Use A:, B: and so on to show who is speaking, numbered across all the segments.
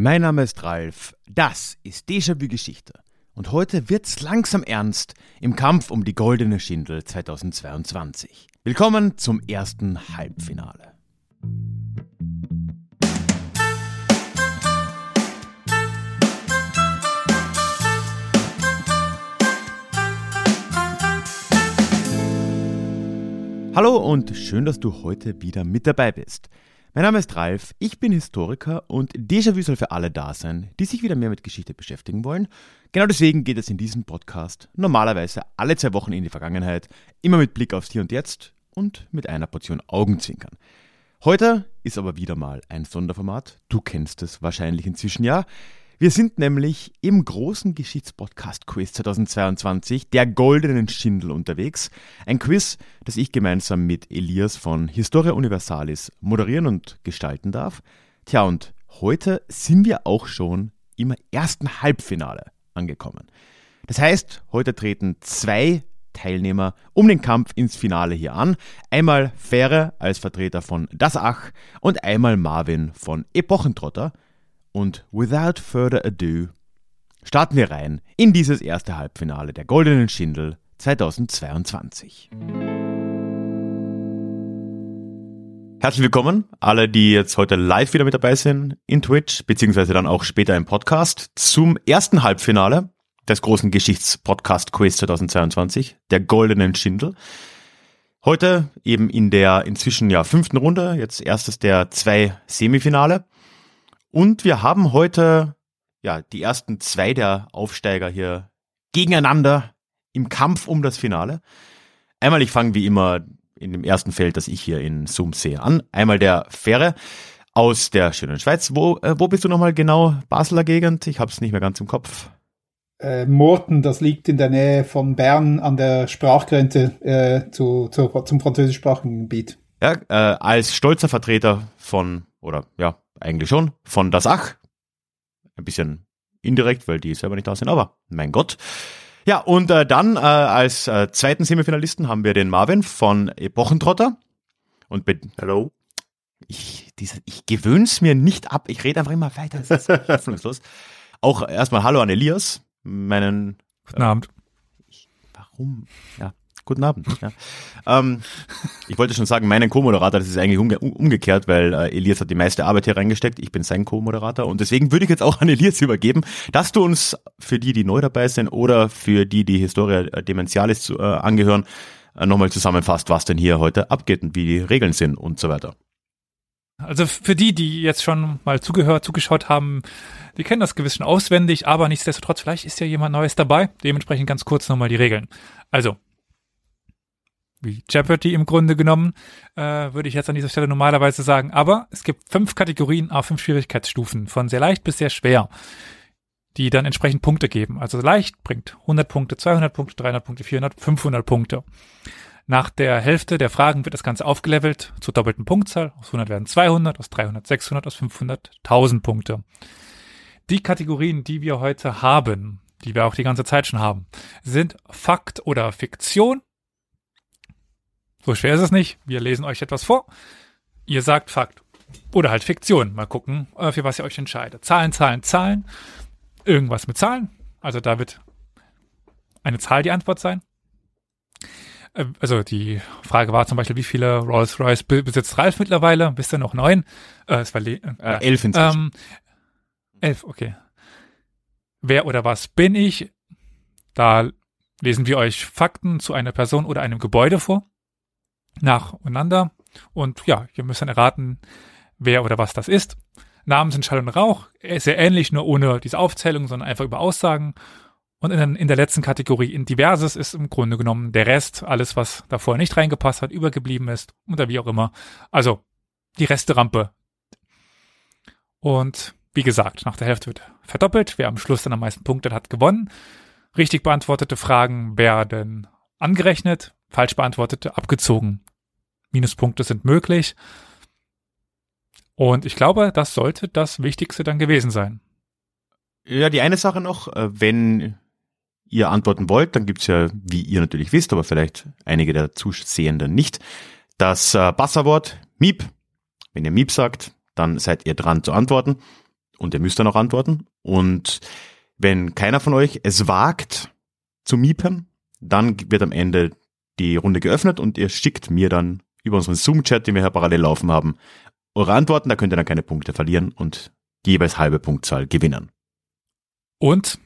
A: Mein Name ist Ralf, das ist Déjà-vu Geschichte. Und heute wird's langsam ernst im Kampf um die goldene Schindel 2022. Willkommen zum ersten Halbfinale. Hallo und schön, dass du heute wieder mit dabei bist. Mein Name ist Ralf, ich bin Historiker und Déjà-vu soll für alle da sein, die sich wieder mehr mit Geschichte beschäftigen wollen. Genau deswegen geht es in diesem Podcast normalerweise alle zwei Wochen in die Vergangenheit, immer mit Blick aufs Hier und Jetzt und mit einer Portion Augenzwinkern. Heute ist aber wieder mal ein Sonderformat. Du kennst es wahrscheinlich inzwischen ja. Wir sind nämlich im großen Geschichtspodcast-Quiz 2022, der goldenen Schindel, unterwegs. Ein Quiz, das ich gemeinsam mit Elias von Historia Universalis moderieren und gestalten darf. Tja, und heute sind wir auch schon im ersten Halbfinale angekommen. Das heißt, heute treten zwei Teilnehmer um den Kampf ins Finale hier an. Einmal Fähre als Vertreter von Das Ach und einmal Marvin von Epochentrotter – und without further ado starten wir rein in dieses erste Halbfinale der Goldenen Schindel 2022. Herzlich willkommen, alle, die jetzt heute live wieder mit dabei sind in Twitch, beziehungsweise dann auch später im Podcast, zum ersten Halbfinale des großen Geschichtspodcast-Quiz 2022, der Goldenen Schindel. Heute eben in der inzwischen ja fünften Runde, jetzt erstes der zwei Semifinale. Und wir haben heute ja die ersten zwei der Aufsteiger hier gegeneinander im Kampf um das Finale. Einmal, ich fange wie immer in dem ersten Feld, das ich hier in Zoom sehe, an. Einmal der Fähre aus der schönen Schweiz. Wo, äh, wo bist du nochmal genau? Basler Gegend? Ich habe es nicht mehr ganz im Kopf.
B: Äh, Morten, das liegt in der Nähe von Bern an der Sprachgrenze äh, zu, zu, zum französischsprachigen Gebiet.
A: Ja, äh, als stolzer Vertreter von, oder ja, eigentlich schon, von das Ach. Ein bisschen indirekt, weil die selber nicht da sind, aber mein Gott. Ja, und äh, dann äh, als äh, zweiten Semifinalisten haben wir den Marvin von Epochentrotter. Und Hallo. Ich, diese, ich gewöhn's mir nicht ab. Ich rede einfach immer weiter. Das ist hoffnungslos. Auch erstmal Hallo an Elias, meinen.
C: Guten Abend.
A: Ich, warum? Ja, Guten Abend. Ja. ähm, ich wollte schon sagen, meinen Co-Moderator, das ist eigentlich umge umgekehrt, weil äh, Elias hat die meiste Arbeit hier reingesteckt. Ich bin sein Co-Moderator und deswegen würde ich jetzt auch an Elias übergeben, dass du uns für die, die neu dabei sind oder für die, die Historia äh, Dementialis zu, äh, angehören, äh, nochmal zusammenfasst, was denn hier heute abgeht und wie die Regeln sind und so weiter.
C: Also für die, die jetzt schon mal zugehört, zugeschaut haben, die kennen das gewiss schon auswendig, aber nichtsdestotrotz, vielleicht ist ja jemand Neues dabei. Dementsprechend ganz kurz nochmal die Regeln. Also, wie Jeopardy im Grunde genommen, äh, würde ich jetzt an dieser Stelle normalerweise sagen. Aber es gibt fünf Kategorien auf fünf Schwierigkeitsstufen, von sehr leicht bis sehr schwer, die dann entsprechend Punkte geben. Also leicht bringt 100 Punkte, 200 Punkte, 300 Punkte, 400, 500 Punkte. Nach der Hälfte der Fragen wird das Ganze aufgelevelt zur doppelten Punktzahl. Aus 100 werden 200, aus 300 600, aus 500 1000 Punkte. Die Kategorien, die wir heute haben, die wir auch die ganze Zeit schon haben, sind Fakt oder Fiktion, so schwer ist es nicht. Wir lesen euch etwas vor. Ihr sagt Fakt. Oder halt Fiktion. Mal gucken, äh, für was ihr euch entscheidet. Zahlen, Zahlen, Zahlen. Irgendwas mit Zahlen. Also da wird eine Zahl die Antwort sein. Äh, also die Frage war zum Beispiel, wie viele Rolls-Royce besitzt Ralf mittlerweile? Bist du noch neun? Äh, es war äh,
A: äh, elf inzwischen. Ähm,
C: elf, okay. Wer oder was bin ich? Da lesen wir euch Fakten zu einer Person oder einem Gebäude vor nacheinander. Und ja, ihr müsst dann erraten, wer oder was das ist. Namen sind Schall und Rauch, sehr ähnlich, nur ohne diese Aufzählung, sondern einfach über Aussagen. Und in, in der letzten Kategorie in Diverses ist im Grunde genommen der Rest, alles, was davor nicht reingepasst hat, übergeblieben ist oder wie auch immer. Also die Resterampe. Und wie gesagt, nach der Hälfte wird verdoppelt. Wer am Schluss dann am meisten Punkte hat, gewonnen. Richtig beantwortete Fragen werden angerechnet, falsch beantwortete abgezogen. Minuspunkte sind möglich. Und ich glaube, das sollte das Wichtigste dann gewesen sein.
A: Ja, die eine Sache noch, äh, wenn ihr antworten wollt, dann gibt's ja, wie ihr natürlich wisst, aber vielleicht einige der Zusehenden nicht, das äh, Buzzerwort Miep. Wenn ihr Miep sagt, dann seid ihr dran zu antworten. und ihr müsst dann auch antworten. Und wenn keiner von euch es wagt zu miepen, dann wird am Ende die Runde geöffnet und ihr schickt mir dann über unseren Zoom-Chat, den wir hier parallel laufen haben, eure Antworten. Da könnt ihr dann keine Punkte verlieren und die jeweils halbe Punktzahl gewinnen.
C: Und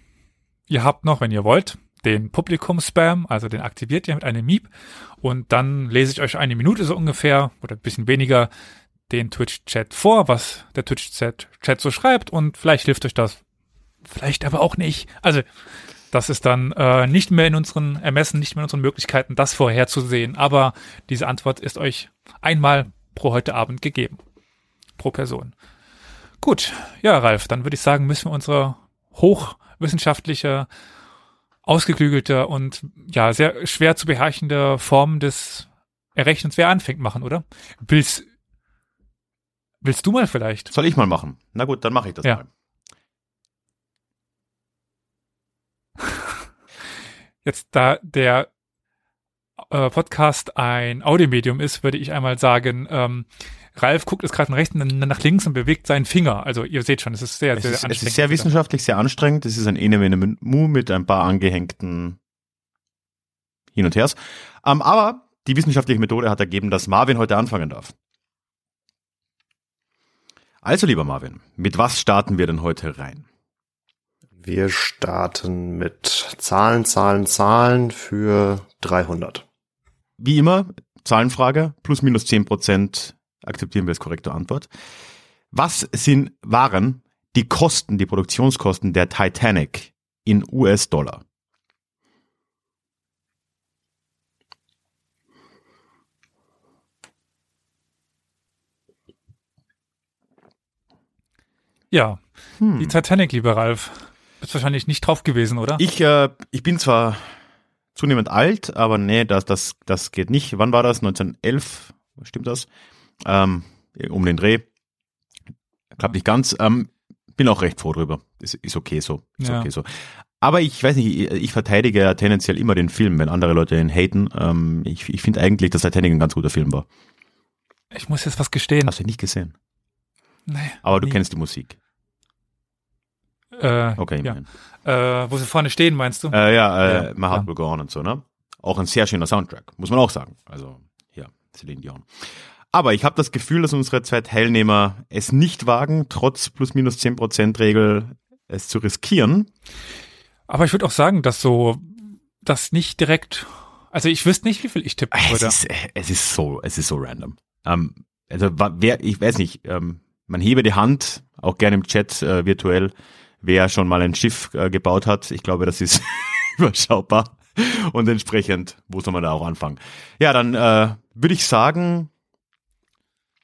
C: ihr habt noch, wenn ihr wollt, den Publikum-Spam, also den aktiviert ihr mit einem Miep und dann lese ich euch eine Minute so ungefähr oder ein bisschen weniger den Twitch-Chat vor, was der Twitch-Chat so schreibt und vielleicht hilft euch das, vielleicht aber auch nicht. Also das ist dann äh, nicht mehr in unseren Ermessen, nicht mehr in unseren Möglichkeiten, das vorherzusehen, aber diese Antwort ist euch einmal pro heute Abend gegeben. Pro Person. Gut, ja, Ralf, dann würde ich sagen, müssen wir unsere hochwissenschaftliche ausgeklügelte und ja, sehr schwer zu beherrschende Form des Errechnens, wer anfängt, machen, oder? Willst, willst du mal vielleicht?
A: Soll ich mal machen? Na gut, dann mache ich das
C: Ja.
A: mal.
C: Jetzt, da der äh, Podcast ein Audiomedium ist, würde ich einmal sagen, ähm, Ralf guckt jetzt gerade von rechts und dann nach links und bewegt seinen Finger. Also ihr seht schon, es ist sehr,
A: Es
C: sehr
A: ist, es
C: anstrengend.
A: ist sehr wissenschaftlich, sehr anstrengend. Es ist ein Ene Mene Mu mit ein paar angehängten Hin und Hers. Ähm, aber die wissenschaftliche Methode hat ergeben, dass Marvin heute anfangen darf. Also, lieber Marvin, mit was starten wir denn heute rein?
D: Wir starten mit Zahlen, Zahlen, Zahlen für 300.
A: Wie immer, Zahlenfrage, plus minus 10 Prozent akzeptieren wir als korrekte Antwort. Was sind, waren die Kosten, die Produktionskosten der Titanic in US-Dollar?
C: Ja,
A: Hm.
C: die Titanic, lieber Ralf. Bist wahrscheinlich nicht drauf gewesen, oder?
A: Ich, äh, ich bin zwar zunehmend alt, aber nee, das, das, das geht nicht. Wann war das? 1911? Stimmt das? Ähm, um den Dreh. Klappt nicht ganz. Ähm, bin auch recht froh drüber. Ist, ist okay so. Ist
C: Ja.
A: okay so. Aber ich weiß nicht, ich, ich verteidige ja tendenziell immer den Film, wenn andere Leute ihn haten. Ähm, ich ich finde eigentlich, dass Titanic ein ganz guter Film war.
C: Ich muss jetzt was gestehen.
A: Hast du ihn nicht gesehen?
C: Nee.
A: Aber du
C: Nie.
A: kennst die Musik.
C: Äh,
A: Okay,
C: ja. Äh, wo sie vorne stehen, meinst du?
A: Äh, ja, äh,
C: Ja,
A: My Heart
C: ja.
A: Will Go On und so, ne? Auch ein sehr schöner Soundtrack, muss man auch sagen. Also, ja, Celine Dion. Aber ich habe das Gefühl, dass unsere zwei Teilnehmer es nicht wagen, trotz plus minus 10% Regel es zu riskieren.
C: Aber ich würde auch sagen, dass so, das nicht direkt, also ich wüsste nicht, wie viel ich tippen
A: Es ist, es ist so, es ist so random. Ähm, also wer, ich weiß nicht, ähm, man hebe die Hand, auch gerne im Chat äh, virtuell, wer schon mal ein Schiff äh, gebaut hat. Ich glaube, das ist überschaubar. Und entsprechend muss man da auch anfangen. Ja, dann äh, würde ich sagen,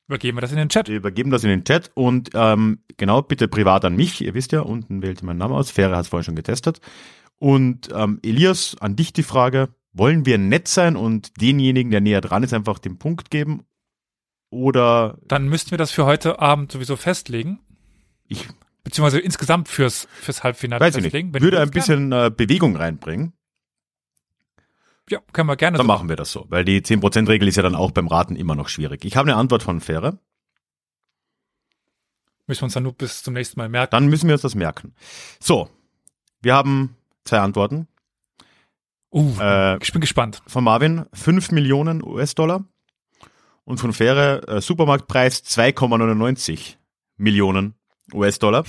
C: Übergeben wir das in den Chat.
A: wir übergeben das in den Chat und ähm, genau, bitte privat an mich. Ihr wisst ja, unten wählt ihr meinen Namen aus. Fähre hat es vorhin schon getestet. Und ähm, Elias, an dich die Frage, wollen wir nett sein und denjenigen, der näher dran ist, einfach den Punkt geben? Oder
C: Dann müssten wir das für heute Abend sowieso festlegen.
A: ich
C: Beziehungsweise insgesamt fürs, fürs Halbfinale
A: weiß ich
C: festlegen.
A: nicht, würde ein bisschen äh, Bewegung reinbringen,
C: Ja, können wir gerne
A: dann
C: so
A: machen wir das so. Weil die 10%-Regel ist ja dann auch beim Raten immer noch schwierig. Ich habe eine Antwort von Fähre,
C: Müssen wir uns dann nur bis zum nächsten Mal merken.
A: dann müssen wir uns das merken. So, wir haben zwei Antworten.
C: Uh,
A: Äh,
C: ich bin gespannt.
A: von Marvin 5 Millionen US-Dollar und von Fähre äh, Supermarktpreis 2,99 Millionen US-Dollar.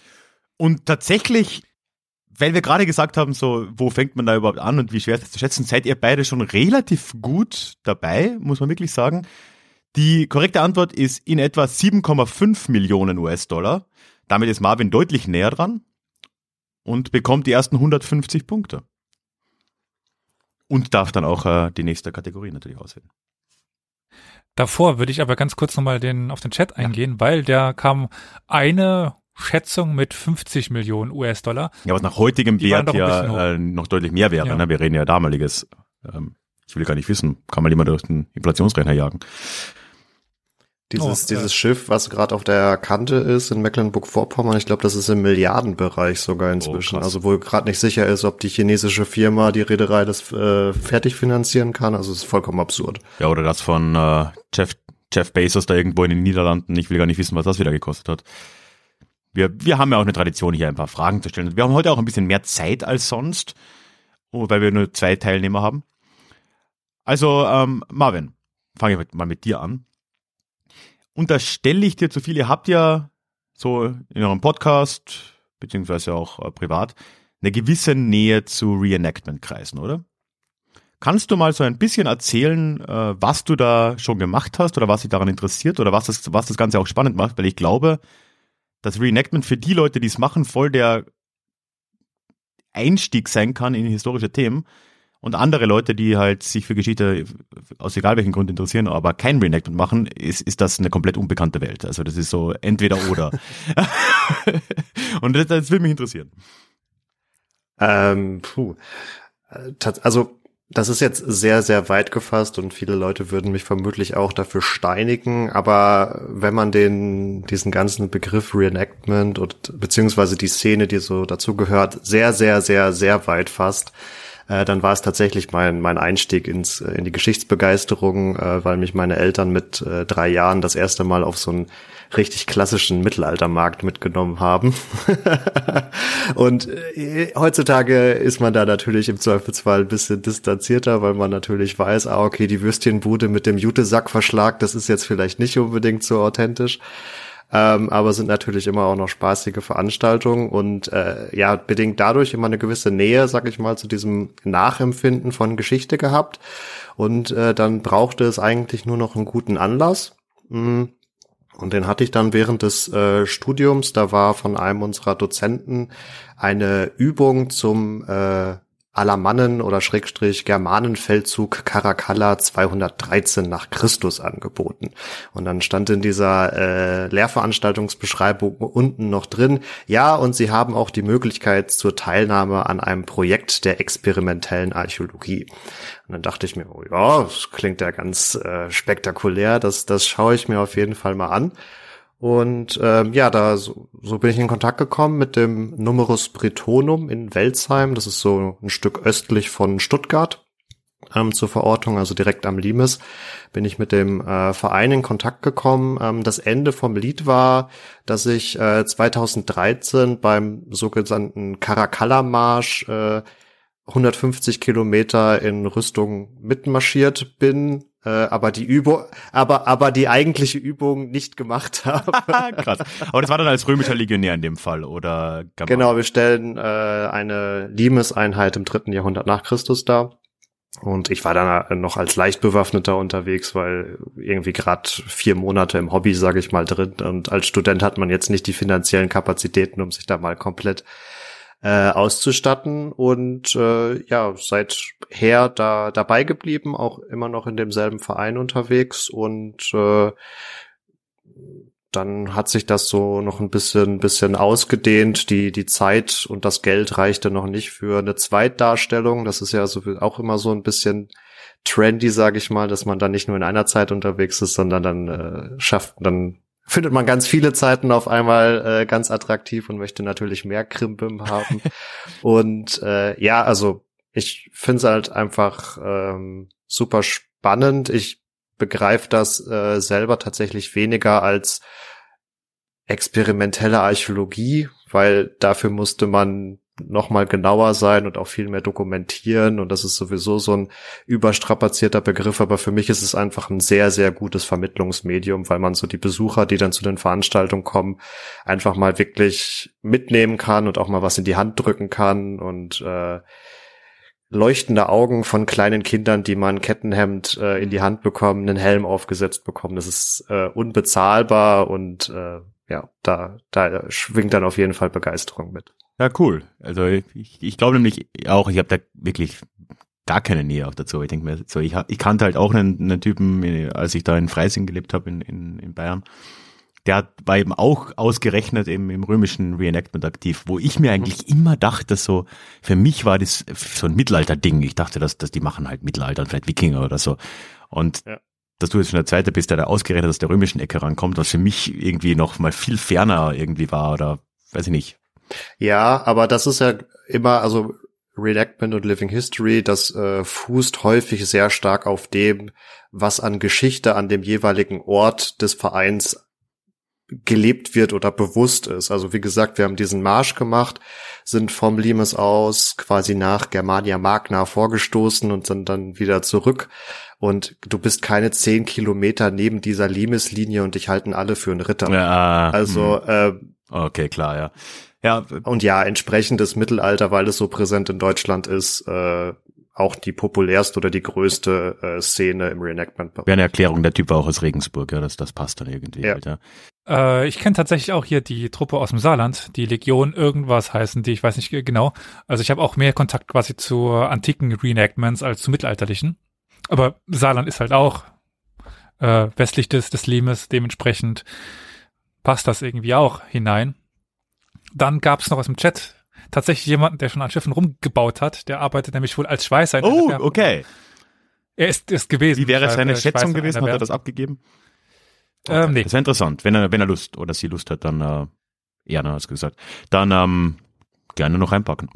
A: und tatsächlich, weil wir gerade gesagt haben, so, wo fängt man da überhaupt an und wie schwer ist das zu schätzen, seid ihr beide schon relativ gut dabei, muss man wirklich sagen. Die korrekte Antwort ist in etwa 7,5 Millionen US-Dollar. Damit ist Marvin deutlich näher dran und bekommt die ersten 150 Punkte. Und darf dann auch äh, die nächste Kategorie natürlich auswählen.
C: Davor würde ich aber ganz kurz nochmal den, auf den Chat eingehen, weil der kam eine Schätzung mit 50 Millionen US-Dollar.
A: Ja, was nach heutigem
C: Die
A: Wert ja äh, noch deutlich mehr wäre.
C: Ja.
A: Ne? Wir reden ja damaliges. Ähm, ich will gar nicht wissen, kann man jemand durch den Inflationsrechner jagen.
D: Dieses,
C: Oh,
D: dieses Schiff, was gerade auf der Kante ist in Mecklenburg-Vorpommern, ich glaube, das ist im Milliardenbereich sogar inzwischen.
A: krass.
D: also wo gerade nicht sicher ist, ob die chinesische Firma, die Reederei, das äh, fertig finanzieren kann. Also es ist vollkommen absurd.
A: Ja, oder das von äh, Jeff, Jeff Bezos da irgendwo in den Niederlanden. Ich will gar nicht wissen, was das wieder gekostet hat. wir, wir haben ja auch eine Tradition, hier ein paar Fragen zu stellen. Wir haben heute auch ein bisschen mehr Zeit als sonst, oh, weil wir nur zwei Teilnehmer haben. Also, ähm, Marvin, fange ich mal mit dir an. Unterstelle ich dir zu viel, ihr habt ja so in eurem Podcast, beziehungsweise auch äh, privat, eine gewisse Nähe zu Reenactment-Kreisen, oder? Kannst du mal so ein bisschen erzählen, äh, was du da schon gemacht hast oder was dich daran interessiert oder was das, was das Ganze auch spannend macht? Weil ich glaube, dass Reenactment für die Leute, die es machen, voll der Einstieg sein kann in historische Themen. Und andere Leute, die halt sich für Geschichte aus egal welchen Grund interessieren, aber kein Reenactment machen, ist, ist das eine komplett unbekannte Welt. Also das ist so entweder oder. Und das, das will mich interessieren.
D: Ähm, puh. Äh, also das ist jetzt sehr, sehr weit gefasst und viele Leute würden mich vermutlich auch dafür steinigen. Aber wenn man den, diesen ganzen Begriff Reenactment und beziehungsweise die Szene, die so dazu gehört, sehr, sehr, sehr, sehr weit fasst, äh, dann war es tatsächlich mein, mein Einstieg ins, in die Geschichtsbegeisterung, äh, weil mich meine Eltern mit äh, drei Jahren das erste Mal auf so ein richtig klassischen Mittelaltermarkt mitgenommen haben. und äh, heutzutage ist man da natürlich im Zweifelsfall ein bisschen distanzierter, weil man natürlich weiß, ah, okay, die Würstchenbude mit dem Jutesackverschlag, das ist jetzt vielleicht nicht unbedingt so authentisch. Ähm, aber sind natürlich immer auch noch spaßige Veranstaltungen und äh, ja, bedingt dadurch immer eine gewisse Nähe, sag ich mal, zu diesem Nachempfinden von Geschichte gehabt. Und äh, dann brauchte es eigentlich nur noch einen guten Anlass. Mhm und den hatte ich dann während des äh, Studiums. Da war von einem unserer Dozenten eine Übung zum äh, Alamannen- oder Schrägstrich Germanenfeldzug Caracalla 213 nach Christus angeboten. Und dann stand in dieser äh, Lehrveranstaltungsbeschreibung unten noch drin, ja, und sie haben auch die Möglichkeit zur Teilnahme an einem Projekt der experimentellen Archäologie. Und dann dachte ich mir, oh ja, das klingt ja ganz äh, spektakulär, das, das schaue ich mir auf jeden Fall mal an. Und ähm, ja, da so, so bin ich in Kontakt gekommen mit dem Numerus Bretonum in Welzheim. Das ist so ein Stück östlich von Stuttgart ähm, zur Verortung, also direkt am Limes, bin ich mit dem äh, Verein in Kontakt gekommen. Ähm, das Ende vom Lied war, dass ich äh, 2013 beim sogenannten Caracalla-Marsch äh, 150 Kilometer in Rüstung mitmarschiert bin, äh, aber die Übung, aber aber die eigentliche Übung nicht gemacht habe.
A: Krass. Aber das war dann als römischer Legionär in dem Fall, oder?
D: Genau, wir stellen äh, eine Limes-Einheit im dritten Jahrhundert nach Christus dar. Und ich war dann noch als Leichtbewaffneter unterwegs, weil irgendwie gerade vier Monate im Hobby, sage ich mal, drin. Und als Student hat man jetzt nicht die finanziellen Kapazitäten, um sich da mal komplett äh, auszustatten und äh, ja, seither da dabei geblieben, auch immer noch in demselben Verein unterwegs und äh, dann hat sich das so noch ein bisschen, bisschen ausgedehnt. Die, die Zeit und das Geld reichte noch nicht für eine Zweitdarstellung. Das ist ja so, auch immer so ein bisschen trendy, sage ich mal, dass man dann nicht nur in einer Zeit unterwegs ist, sondern dann äh, schafft, dann findet man ganz viele Zeiten auf einmal äh, ganz attraktiv und möchte natürlich mehr Krimbim haben. und äh, ja, also ich finde es halt einfach ähm, super spannend. Ich begreife das äh, selber tatsächlich weniger als experimentelle Archäologie, weil dafür musste man noch mal genauer sein und auch viel mehr dokumentieren und das ist sowieso so ein überstrapazierter Begriff, aber für mich ist es einfach ein sehr, sehr gutes Vermittlungsmedium, weil man so die Besucher, die dann zu den Veranstaltungen kommen, einfach mal wirklich mitnehmen kann und auch mal was in die Hand drücken kann und äh, leuchtende Augen von kleinen Kindern, die man Kettenhemd äh, in die Hand bekommen, einen Helm aufgesetzt bekommen. Das ist äh, unbezahlbar und äh, ja, da, da schwingt dann auf jeden Fall Begeisterung mit.
A: Ja, cool. Also ich, ich glaube nämlich auch, ich habe da wirklich gar keine Nähe auch dazu. Ich denke mir, so ich, ich kannte halt auch einen, einen Typen, als ich da in Freising gelebt habe in, in, in Bayern. Der war eben auch ausgerechnet im, im römischen Reenactment aktiv, wo ich mir eigentlich immer dachte, so, für mich war das so ein Mittelalter-Ding. Ich dachte, dass, dass die machen halt Mittelalter, vielleicht Wikinger oder so. Und ja. dass du jetzt schon der Zweite bist, der da ausgerechnet aus der römischen Ecke rankommt, was für mich irgendwie noch mal viel ferner irgendwie war oder weiß ich nicht.
D: Ja, aber das ist ja immer, also Reenactment und Living History, das äh, fußt häufig sehr stark auf dem, was an Geschichte an dem jeweiligen Ort des Vereins gelebt wird oder bewusst ist. Also wie gesagt, wir haben diesen Marsch gemacht, sind vom Limes aus quasi nach Germania Magna vorgestoßen und sind dann wieder zurück. Und du bist keine zehn Kilometer neben dieser Limes-Linie und dich halten alle für einen Ritter.
A: Ja,
D: also äh,
A: okay, klar, ja. Ja,
D: und ja, entsprechendes Mittelalter, weil es so präsent in Deutschland ist, äh, auch die populärste oder die größte äh, Szene im Reenactment.
A: Wäre eine Erklärung, der Typ war auch aus Regensburg, ja, das, das passt dann irgendwie.
C: Ja.
A: Halt, ja.
C: Äh, ich kenne tatsächlich auch hier die Truppe aus dem Saarland, die Legion irgendwas heißen die, ich weiß nicht genau. Also ich habe auch mehr Kontakt quasi zu antiken Reenactments als zu mittelalterlichen. Aber Saarland ist halt auch äh, westlich des, des Limes, dementsprechend passt das irgendwie auch hinein. Dann gab es noch aus dem Chat tatsächlich jemanden, der schon an Schiffen rumgebaut hat. Der arbeitet nämlich wohl als Schweißer. in
A: Oh, okay.
C: Er ist, ist gewesen.
A: Wie wäre seine
C: Schweißer
A: Schätzung gewesen? Hat er das abgegeben?
C: Ähm, nee.
A: Das wäre interessant. Wenn er, wenn er Lust oder sie Lust hat, dann, äh, ja, dann hast du gesagt. Dann, ähm, gerne noch reinpacken.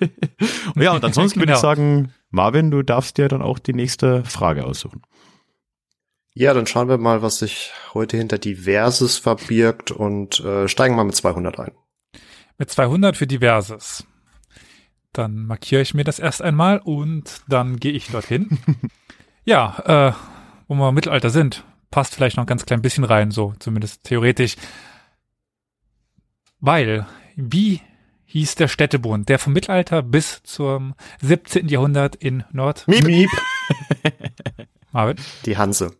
A: ja, und ansonsten würde ich
C: Genau.
A: sagen, Marvin, du darfst dir dann auch die nächste Frage aussuchen.
D: Ja, dann schauen wir mal, was sich heute hinter Diverses verbirgt und äh, steigen mal mit 200 ein.
C: Mit 200 für Diverses. Dann markiere ich mir das erst einmal und dann gehe ich dorthin. ja, äh, wo wir im Mittelalter sind, passt vielleicht noch ein ganz klein bisschen rein, so zumindest theoretisch. Weil, wie hieß der Städtebund, der vom Mittelalter bis zum 17. Jahrhundert in Nord...
B: Miep.
C: Marvin?
D: Die Hanse.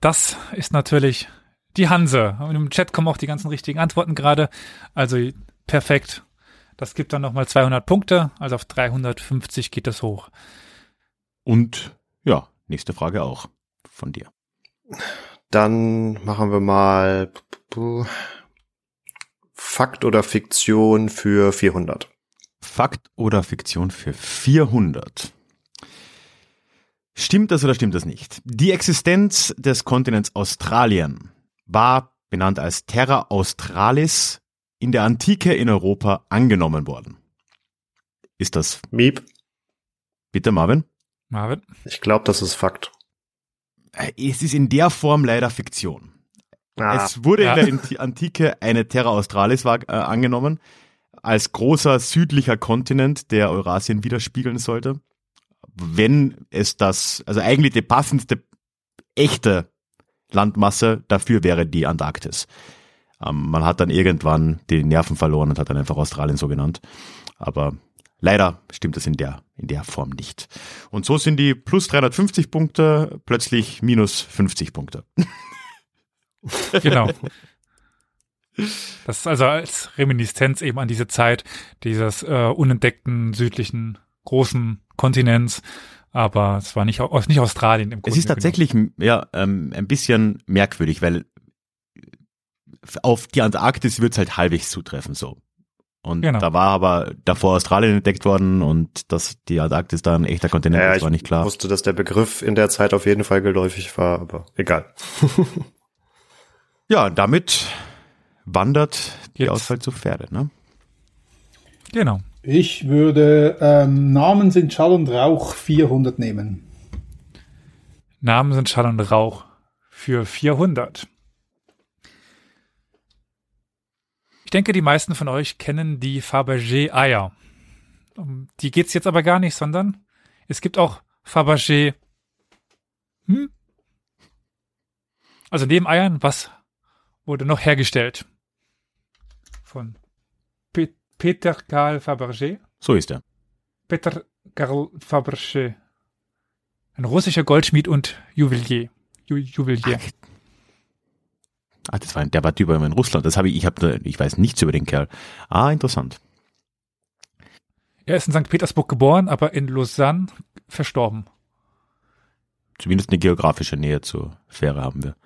C: Das ist natürlich die Hanse. Und im Chat kommen auch die ganzen richtigen Antworten gerade. Also perfekt. Das gibt dann nochmal 200 Punkte. Also auf 350 geht das hoch.
A: Und ja, nächste Frage auch von dir.
D: Dann machen wir mal Fakt oder Fiktion für 400.
A: Fakt oder Fiktion für 400? Stimmt das oder stimmt das nicht? Die Existenz des Kontinents Australien war benannt als Terra Australis in der Antike in Europa angenommen worden. Ist das
D: Miep.
A: bitte Marvin?
C: Marvin?
D: Ich glaube, das ist Fakt.
A: Äh, Es ist in der Form leider Fiktion.
D: Ah,
A: Es wurde
C: Ja.
A: in der Anti- Antike eine Terra Australis war, äh, angenommen, als großer südlicher Kontinent, der Eurasien widerspiegeln sollte. Wenn es das, also eigentlich die passendste echte Landmasse dafür wäre die Antarktis. Ähm, man hat dann irgendwann die Nerven verloren und hat dann einfach Australien so genannt. Aber leider stimmt das in der, in der Form nicht. Und so sind die plus 350 Punkte plötzlich minus 50 Punkte.
C: Genau. Das ist also als Reminiszenz eben an diese Zeit dieses äh, unentdeckten südlichen großen Kontinents. Aber es war nicht, nicht Australien im
A: Es
C: Grunde
A: ist tatsächlich ja, ähm, ein bisschen merkwürdig, weil auf die Antarktis wird es halt halbwegs zutreffen so. Und
C: Genau.
A: da war aber davor Australien entdeckt worden und dass die Antarktis da ein echter Kontinent
D: ja,
A: ist,
D: ich
A: war nicht klar.
D: wusste, dass der Begriff in der Zeit auf jeden Fall geläufig war, aber egal.
A: Ja, damit wandert die
C: Jetzt.
A: Auswahl zu Pferde, ne?
C: Genau.
B: Ich würde ähm, Namen sind Schall und Rauch 400 nehmen.
C: Namen sind Schall und Rauch für 400. Ich denke, die meisten von euch kennen die Fabergé-Eier. Um die geht's jetzt aber gar nicht, sondern es gibt auch Fabergé. Hm? Also neben Eiern, was wurde noch hergestellt? Von Peter Karl Fabergé.
A: So ist er.
C: Peter Karl Fabergé. Ein russischer Goldschmied und Juwelier. Ju Juwelier.
A: Ah, das war der war Typ in Russland. Das habe ich, ich habe, ich weiß nichts über den Kerl. Ah, interessant.
C: Er ist in St. Petersburg geboren, aber in Lausanne verstorben.
A: Zumindest eine geografische Nähe zur Fähre haben wir.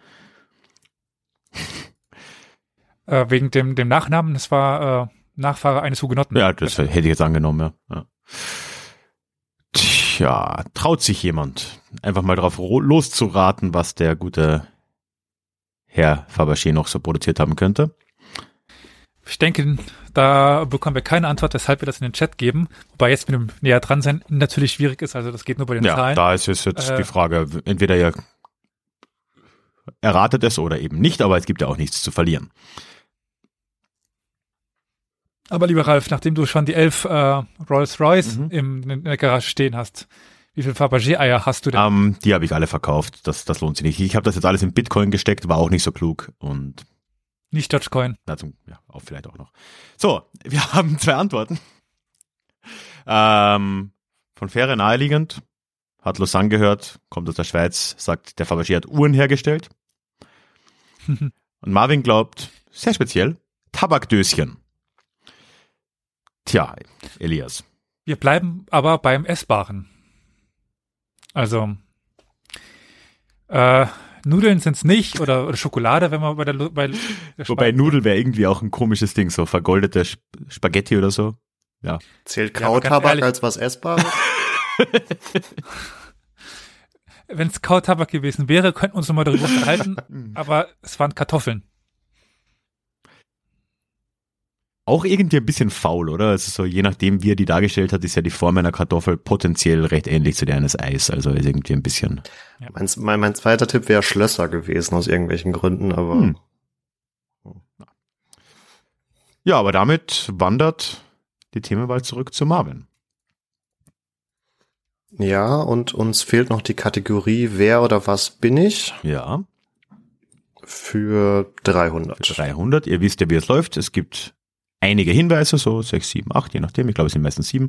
C: Äh, wegen dem, dem Nachnamen, das war äh, Nachfahre eines Hugenotten.
A: Ja, das hätte ich jetzt angenommen, ja. ja. Tja, traut sich jemand, einfach mal drauf loszuraten, was der gute Herr Fabergé noch so produziert haben könnte?
C: Ich denke, da bekommen wir keine Antwort, weshalb wir das in den Chat geben. Wobei jetzt mit dem näher dran sein natürlich schwierig ist, also das geht nur bei den
A: Ja,
C: Zahlen.
A: da ist es jetzt
C: Äh,
A: die Frage, entweder ihr erratet es oder eben nicht, aber es gibt ja auch nichts zu verlieren.
C: Aber lieber Ralf, nachdem du schon die elf äh, Rolls-Royce
A: Mhm.
C: im, in der Garage stehen hast, wie viel Fabergé-Eier hast du denn?
A: Ähm, die habe ich alle verkauft. Das, das lohnt sich nicht. Ich habe das jetzt alles in Bitcoin gesteckt, war auch nicht so klug und
C: Nicht Dogecoin.
A: dazu, ja, auch vielleicht auch noch. So, wir haben zwei Antworten. Ähm, von Fähre naheliegend, hat Lausanne gehört, kommt aus der Schweiz, sagt, der Fabergé hat Uhren hergestellt. Und Marvin glaubt, sehr speziell, Tabakdöschen. Tja, Elias.
C: Wir bleiben aber beim Essbaren. Also, äh, Nudeln sind's nicht oder, oder Schokolade, wenn man bei der, bei der
A: Wobei Nudel wäre irgendwie auch ein komisches Ding, so vergoldete Sp Spaghetti oder so.
D: Zählt
C: Ja, ganz
D: Kautabak
C: ehrlich-
D: als was Essbares?
C: Wenn es Kautabak gewesen wäre, könnten wir uns nochmal darüber unterhalten, aber es waren Kartoffeln.
A: Auch irgendwie ein bisschen faul, oder? Also so, je nachdem, wie er die dargestellt hat, ist ja die Form einer Kartoffel potenziell recht ähnlich zu der eines Eis. Also ist irgendwie ein bisschen.
D: mein, mein, mein zweiter Tipp wäre Schlösser gewesen aus irgendwelchen Gründen, aber
A: Hm. Ja, aber damit wandert die Themenwahl zurück zu Marvin.
D: ja, und uns fehlt noch die Kategorie Wer oder was bin ich
A: Ja,
D: für 300.
A: 300. Ihr wisst ja, wie es läuft. Es gibt einige Hinweise, so sechs, sieben, acht, je nachdem. Ich glaube, es sind meistens sieben.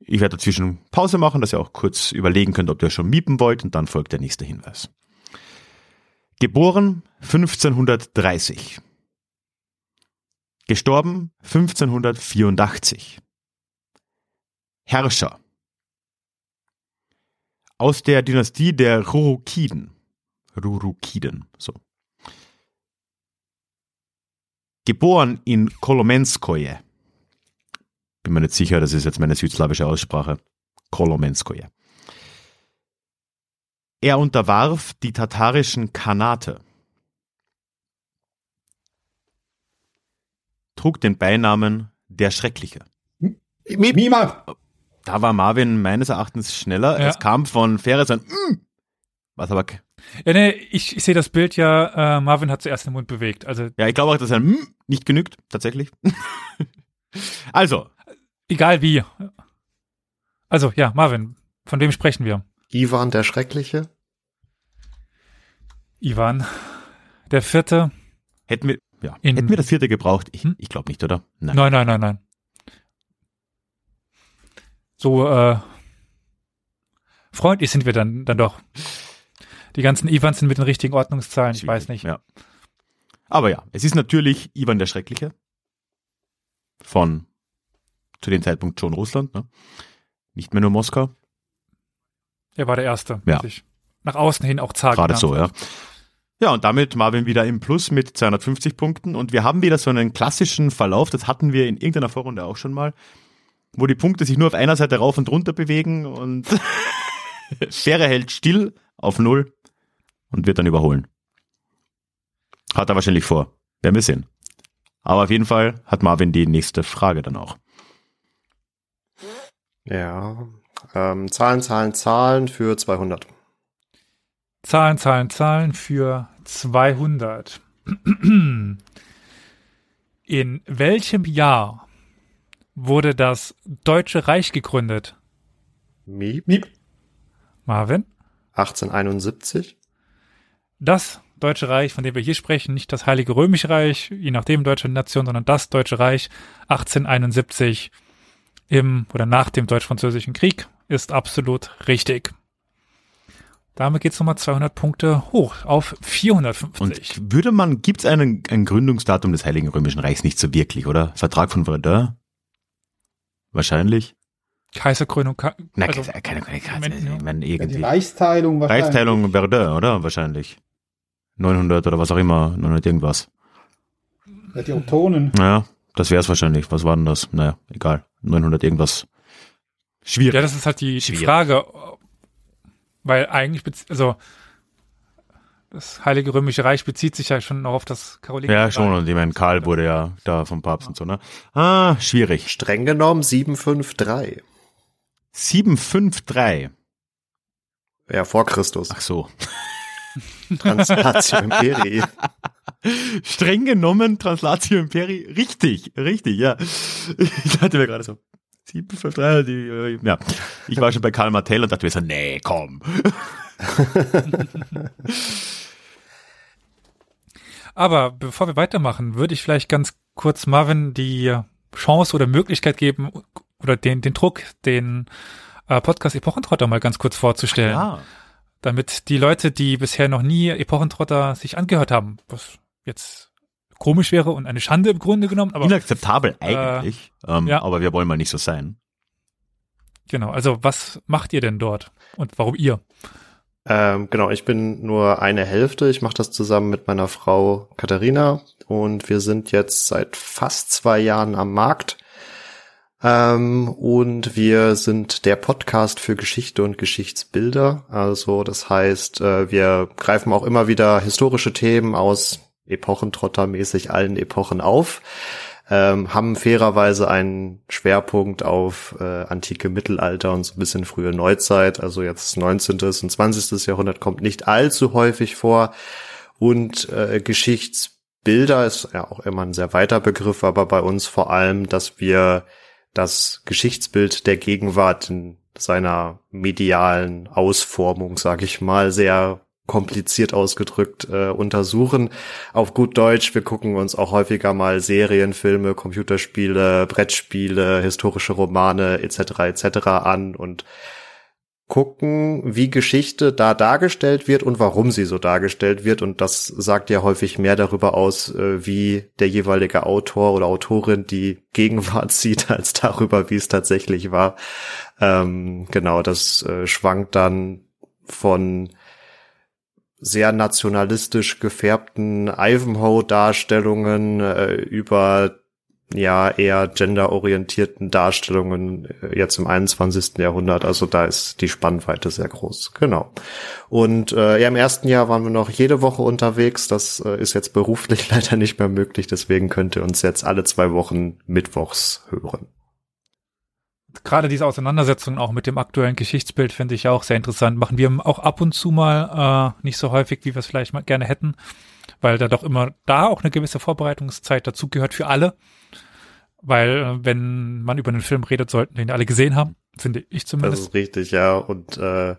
A: Ich werde dazwischen Pause machen, dass ihr auch kurz überlegen könnt, ob ihr schon miepen wollt und dann folgt der nächste Hinweis. Geboren 1530. Gestorben 1584. Herrscher. Aus der Dynastie der Rurukiden. Rurukiden, so. Geboren in Kolomenskoje. Bin mir nicht sicher, das ist jetzt meine südslawische Aussprache. Kolomenskoje. Er unterwarf die tatarischen Khanate. Trug den Beinamen der Schreckliche.
B: Mima,
A: Da war Marvin meines Erachtens schneller.
C: Ja.
A: Es kam von Ferris ein mm, was aber
C: Ja, nee, ich, ich sehe das Bild ja, äh, Marvin hat zuerst den Mund bewegt. Also
A: ja, ich glaube auch, dass ein mm nicht genügt, tatsächlich. also,
C: egal wie. Also ja, Marvin, von wem sprechen wir?
D: Ivan der Schreckliche?
C: Ivan, der vierte.
A: hätten wir ja,
C: In-
A: hätten wir das vierte gebraucht? Ich,
C: Hm?
A: ich glaube nicht, oder? Nein.
C: Nein, nein, nein, nein. So äh, freundlich sind wir dann, dann doch. Die ganzen Ivans sind mit den richtigen Ordnungszahlen, ich weiß nicht.
A: Ja. Aber ja, es ist natürlich Ivan der Schreckliche. Von zu dem Zeitpunkt schon Russland, ne? Nicht mehr nur Moskau.
C: Er war der Erste,
A: Ja.
C: nach außen hin auch zart
A: Gerade so, ja. Ja, und damit Marvin wieder im Plus mit 250 Punkten. Und wir haben wieder so einen klassischen Verlauf, das hatten wir in irgendeiner Vorrunde auch schon mal, wo die Punkte sich nur auf einer Seite rauf und runter bewegen und Schere hält still auf Null und wird dann überholen. Hat er wahrscheinlich vor. Werden wir sehen. Aber auf jeden Fall hat Marvin die nächste Frage dann auch.
D: Ja. Ähm, Zahlen, Zahlen, Zahlen für 200.
C: Zahlen, Zahlen, Zahlen für 200. In welchem Jahr wurde das Deutsche Reich gegründet?
D: Miep.
B: Miep.
C: Marvin?
D: 1871.
C: Das Deutsche Reich, von dem wir hier sprechen, nicht das Heilige Römische Reich, je nachdem deutsche Nation, sondern das Deutsche Reich 1871 im oder nach dem Deutsch-Französischen Krieg ist absolut richtig. Damit geht's nochmal 200 Punkte hoch auf 450.
A: Und würde man, gibt es einen, ein Gründungsdatum des Heiligen Römischen Reichs nicht so wirklich, oder? Vertrag von Verdun? Wahrscheinlich.
C: Kaiserkrönung, Ka
A: Na,
C: also,
A: keine, keine, keine,
C: ja.
A: ich meine,
B: Ja, die
A: irgendwie.
B: Reichsteilung wahrscheinlich.
A: Reichsteilung Verdun, oder? Wahrscheinlich. 900 oder was auch immer, 900 irgendwas.
B: Ja, die Ottonen.
A: Naja, das wäre es wahrscheinlich. Was war denn das? Naja, egal. 900 irgendwas. Schwierig.
C: ja, das ist halt die, die
A: Schwierig.
C: Frage, weil eigentlich, also das Heilige Römische Reich bezieht sich ja schon noch auf das Karolingische
A: Ja, schon.
C: Reich.
A: Und ich meine, Karl wurde ja da vom Papst und so, ne? Ah, schwierig.
D: Streng genommen 753.
A: 753.
D: Ja, vor Christus.
A: Ach so.
D: Translatio Imperi.
A: Streng genommen, Translatio Imperi, richtig, richtig, ja. Ich dachte mir gerade so, 753, die, äh, ja. Ich war schon bei Karl Martell und dachte mir so, nee, komm.
C: Aber bevor wir weitermachen, würde ich vielleicht ganz kurz Marvin die Chance oder Möglichkeit geben oder den, den Druck, den äh, Podcast Epochentrotter mal ganz kurz vorzustellen.
A: Ja.
C: Damit die Leute, die bisher noch nie Epochentrotter sich angehört haben, was jetzt komisch wäre und eine Schande im Grunde genommen, aber
A: Inakzeptabel eigentlich, ähm,
C: ja.
A: aber wir wollen mal nicht so sein.
C: genau, also was macht ihr denn dort und warum ihr?
D: Ähm, genau, ich bin nur eine Hälfte. Ich mache das zusammen mit meiner Frau Katharina und wir sind jetzt seit fast zwei Jahren am Markt. Ähm, und wir sind der Podcast für Geschichte und Geschichtsbilder. Also das heißt, äh, wir greifen auch immer wieder historische Themen aus Epochentrottermäßig allen Epochen auf. Ähm, haben fairerweise einen Schwerpunkt auf äh, antike Mittelalter und so ein bisschen frühe Neuzeit. Also jetzt 19. und 20. Jahrhundert kommt nicht allzu häufig vor. Und äh, Geschichtsbilder ist ja auch immer ein sehr weiter Begriff, aber bei uns vor allem, dass wir das Geschichtsbild der Gegenwart in seiner medialen Ausformung, sage ich mal, sehr kompliziert ausgedrückt äh, untersuchen. Auf gut Deutsch, wir gucken uns auch häufiger mal Serien, Filme, Computerspiele, Brettspiele, historische Romane etc. etc. an und gucken, wie Geschichte da dargestellt wird und warum sie so dargestellt wird. Und das sagt ja häufig mehr darüber aus, äh, wie der jeweilige Autor oder Autorin die Gegenwart sieht, als darüber, wie es tatsächlich war. Ähm, genau, das äh, schwankt dann von sehr nationalistisch gefärbten Ivanhoe-Darstellungen äh, über ja eher genderorientierten Darstellungen äh, jetzt im 21. Jahrhundert. Also da ist die Spannweite sehr groß. Genau. Und äh, ja, im ersten Jahr waren wir noch jede Woche unterwegs. Das äh, ist jetzt beruflich leider nicht mehr möglich. Deswegen könnt ihr uns jetzt alle zwei Wochen mittwochs hören.
C: Gerade diese Auseinandersetzung auch mit dem aktuellen Geschichtsbild finde ich auch sehr interessant. Machen wir auch ab und zu mal, äh, nicht so häufig, wie wir es vielleicht mal gerne hätten, weil da doch immer da auch eine gewisse Vorbereitungszeit dazu gehört für alle. Weil äh, wenn man über einen Film redet, sollten den alle gesehen haben, finde ich
D: Das
C: zumindest.
D: ist richtig, ja. Und äh,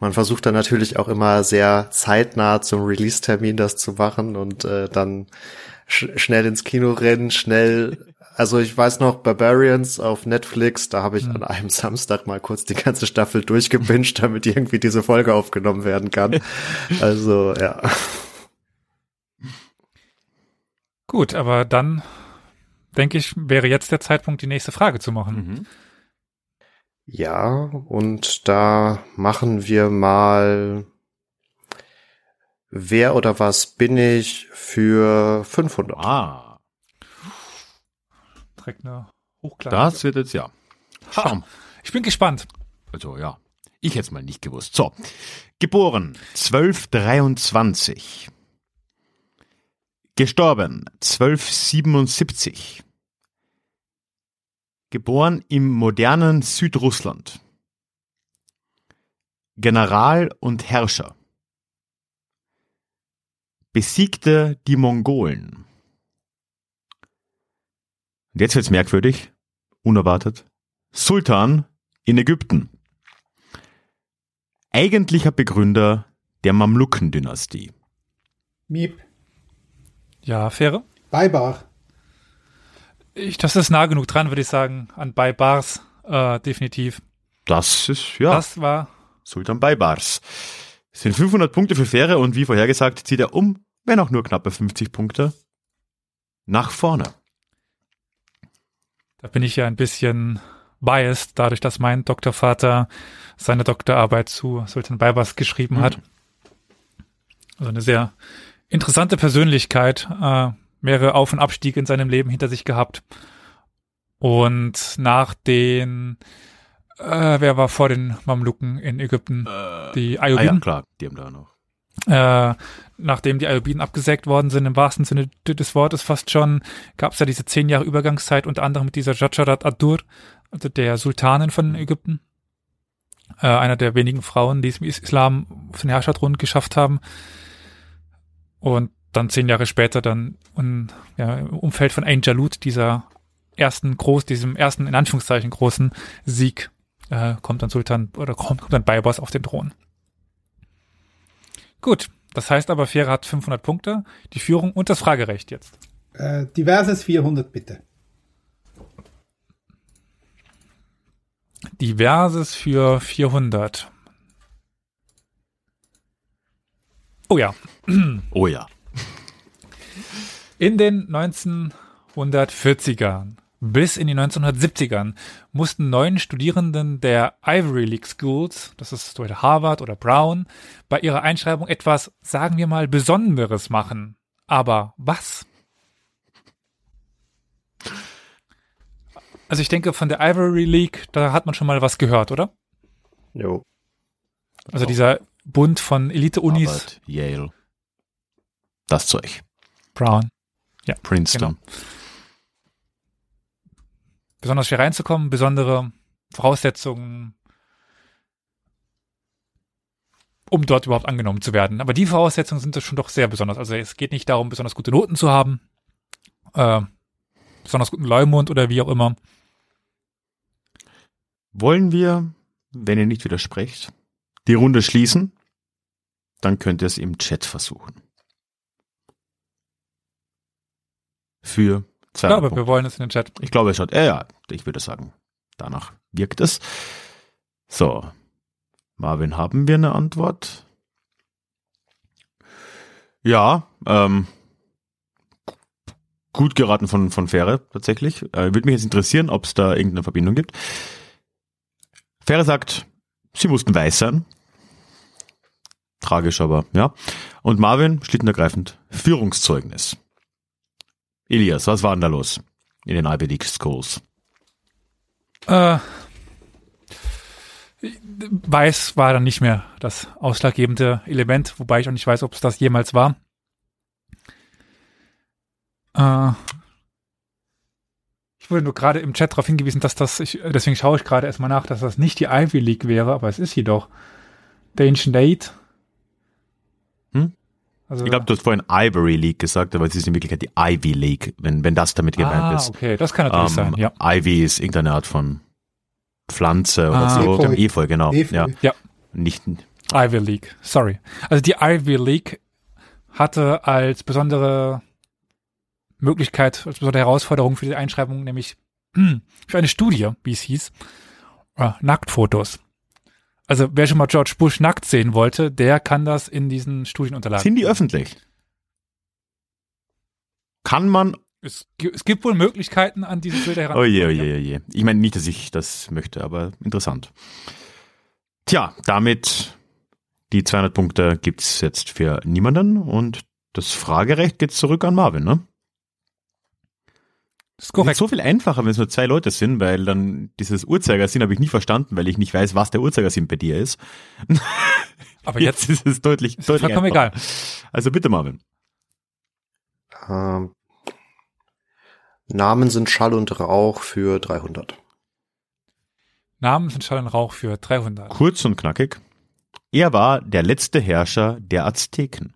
D: man versucht dann natürlich auch immer sehr zeitnah zum Release-Termin das zu machen und äh, dann sch schnell ins Kino rennen, schnell. Also ich weiß noch, Barbarians auf Netflix, da habe ich
C: Hm.
D: an einem Samstag mal kurz die ganze Staffel durchgebinged, damit irgendwie diese Folge aufgenommen werden kann. Also ja.
C: Gut, aber dann denke ich, wäre jetzt der Zeitpunkt, die nächste Frage zu machen.
A: Mhm.
D: Ja, und da machen wir mal Wer oder was bin ich für 500?
A: Ah,
C: Direkt eine Hochklasse.
A: das wird jetzt ja. Schauen.
C: Ich bin gespannt.
A: Also ja, ich hätte es mal nicht gewusst. So, geboren 1223. Gestorben 1277. Geboren im modernen Südrussland. General und Herrscher. Besiegte die Mongolen. Und jetzt wird's merkwürdig, unerwartet. Sultan in Ägypten. Eigentlicher Begründer der Mamluken-Dynastie.
B: Miep.
C: Ja, Fähre.
B: Beibar.
C: Ich, das ist nah genug dran, würde ich sagen, an bei Bars, äh, definitiv.
A: Das ist, ja,
C: Das war,
A: Sultan Baybars. Es sind 500 Punkte für Fähre und wie vorhergesagt zieht er um, wenn auch nur knappe 50 Punkte, nach vorne.
C: da bin ich ja ein bisschen biased, dadurch, dass mein Doktorvater seine Doktorarbeit zu Sultan Baybars geschrieben hat. Also eine sehr interessante Persönlichkeit, äh, mehrere Auf- und Abstiege in seinem Leben hinter sich gehabt. Und nach den, äh, wer war vor den Mamluken in Ägypten? Die
A: Ah ja,
C: Ayubiden.
A: klar, die haben da noch.
C: äh, nachdem die Ayubiden abgesägt worden sind, im wahrsten Sinne des Wortes fast schon, gab es ja diese zehn Jahre Übergangszeit, unter anderem mit dieser Jajarat ad-Dur, also der Sultanin von Ägypten. äh, einer der wenigen Frauen, die es im Islam auf den Herrscherthron geschafft haben. Und dann zehn Jahre später dann un, ja, im Umfeld von Ain Jalut, dieser ersten groß, diesem ersten in Anführungszeichen großen Sieg, äh, kommt dann Sultan oder kommt, kommt dann Baybars auf den Thron. Gut, das heißt aber, Fähre hat 500 Punkte, die Führung und das Fragerecht jetzt.
B: Äh, diverses 400 bitte.
C: Diverses für 400. Oh ja.
A: Oh ja.
C: In den 1940ern bis in die 1970ern mussten neun Studierenden der Ivory League Schools, das ist so Harvard oder Brown, bei ihrer Einschreibung etwas, sagen wir mal, Besonderes machen. Aber was? Also ich denke, von der Ivory League, da hat man schon mal was gehört, oder?
D: Jo.
C: Also dieser Bund von Elite-Unis.
A: Yale. Das Zeug.
C: Brown. Ja.
A: Princeton.
C: Besonders schwer reinzukommen, besondere Voraussetzungen, um dort überhaupt angenommen zu werden. Aber die Voraussetzungen sind das schon doch sehr besonders. Also es geht nicht darum, besonders gute Noten zu haben, äh, besonders guten Leumund oder wie auch immer.
A: Wollen wir, wenn ihr nicht widersprecht, die Runde schließen? Dann könnt ihr es im Chat versuchen. Für
C: Ich
A: zwei
C: glaube, wir wollen es in den Chat.
A: Ich glaube, schaut, äh, ja, ich würde sagen, danach wirkt es. So. Marvin, haben wir eine Antwort? Ja, ähm, gut geraten von, von Fähre, tatsächlich. Äh, würde mich jetzt interessieren, ob es da irgendeine Verbindung gibt. Fähre sagt, sie mussten weiß sein. Tragisch, aber ja. Und Marvin, schlichtenergreifend, Führungszeugnis. Elias, was war denn da los in den Ivy League Schools?
C: Äh, weiß war dann nicht mehr das ausschlaggebende Element, wobei ich auch nicht weiß, ob es das jemals war. Äh, ich wurde nur gerade im Chat darauf hingewiesen, dass das, ich, deswegen schaue ich gerade erstmal nach, dass das nicht die Ivy League wäre, aber es ist sie doch. Der Ancient Eight. Also,
A: Ich glaube, du hast vorhin Ivory League gesagt, aber es ist in Wirklichkeit die Ivy League, wenn, wenn das damit gemeint
C: ah,
A: ist.
C: okay, das kann natürlich sein, ja.
A: Ivy ist irgendeine Art von Pflanze oder
C: Ah,
A: so.
B: Efeu.
A: Efeu, genau.
B: Efeu.
A: Ja. Nicht,
C: Ivy League, sorry. Also die Ivy League hatte als besondere Möglichkeit, als besondere Herausforderung für die Einschreibung, nämlich für eine Studie, wie es hieß, äh, Nacktfotos. Also wer schon mal George Bush nackt sehen wollte, der kann das in diesen Studienunterlagen.
A: sind die öffentlich? Kann man,
C: es, es gibt wohl Möglichkeiten, an diese Bilder heran.
A: oh je, oh je, oh je. Ich meine nicht, dass ich das möchte, aber interessant. Tja, damit die 200 Punkte gibt's jetzt für niemanden und das Fragerecht geht zurück an Marvin, ne?
C: Das ist
A: Ist
C: korrekt.
A: so viel einfacher, wenn es nur zwei Leute sind, weil dann dieses Uhrzeigersinn habe ich nie verstanden, weil ich nicht weiß, was der Uhrzeigersinn bei dir ist.
C: Aber jetzt
A: ist es deutlich,
C: ist
A: deutlich
C: vollkommen
A: einfacher.
C: egal.
A: Also bitte, Marvin.
D: Ähm, Namen sind Schall und Rauch für 300.
C: Namen sind Schall und Rauch für 300.
A: Kurz und knackig. Er war der letzte Herrscher der Azteken.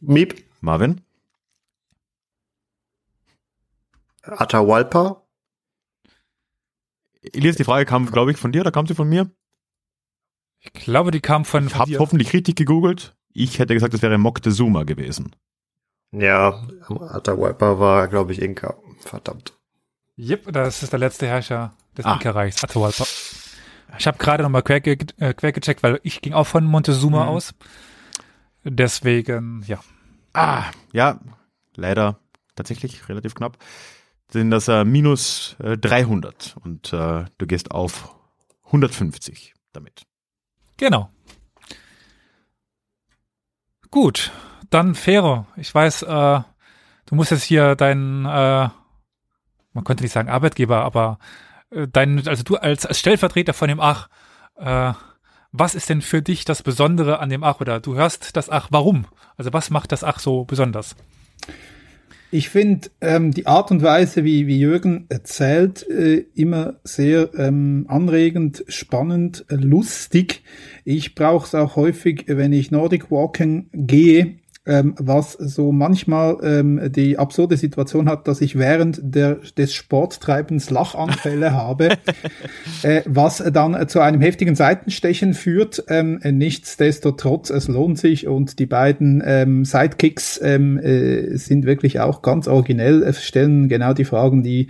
D: Miep,
A: Marvin?
D: Atahualpa,
A: Elias, die Frage kam, glaube ich, von dir oder kam sie von mir?
C: Ich glaube, die kam von,
A: Ich habe hoffentlich richtig gegoogelt. Ich hätte gesagt, das wäre Moctezuma gewesen.
D: ja, Atahualpa war, glaube ich, Inka. Verdammt.
C: Yep, das ist der letzte Herrscher des
A: Ah.
C: Inka-Reichs, Atahualpa. Ich habe gerade nochmal quer, ge äh, quer gecheckt, weil ich ging auch von Montezuma
A: Mhm.
C: aus. Deswegen, ja.
A: Ah, ja, leider tatsächlich relativ knapp. Sind das äh, minus äh, 300 und äh, du gehst auf 150 damit.
C: Genau. Gut, dann Fähre. Ich weiß, äh, du musst jetzt hier deinen, äh, man könnte nicht sagen Arbeitgeber, aber äh, dein, also du als, als Stellvertreter von dem Ach, äh, was ist denn für dich das Besondere an dem Ach oder du hörst das Ach, warum? Also was macht das Ach so besonders?
B: Ich finde ähm, die Art und Weise, wie, wie Jürgen erzählt, äh, immer sehr ähm, anregend, spannend, äh, lustig. Ich brauche es auch häufig, wenn ich Nordic Walking gehe, ähm, was so manchmal ähm, die absurde Situation hat, dass ich während der, des Sporttreibens Lachanfälle habe, äh, was dann zu einem heftigen Seitenstechen führt. Ähm, nichtsdestotrotz, es lohnt sich und die beiden ähm, Sidekicks ähm, äh, sind wirklich auch ganz originell, stellen genau die Fragen, die,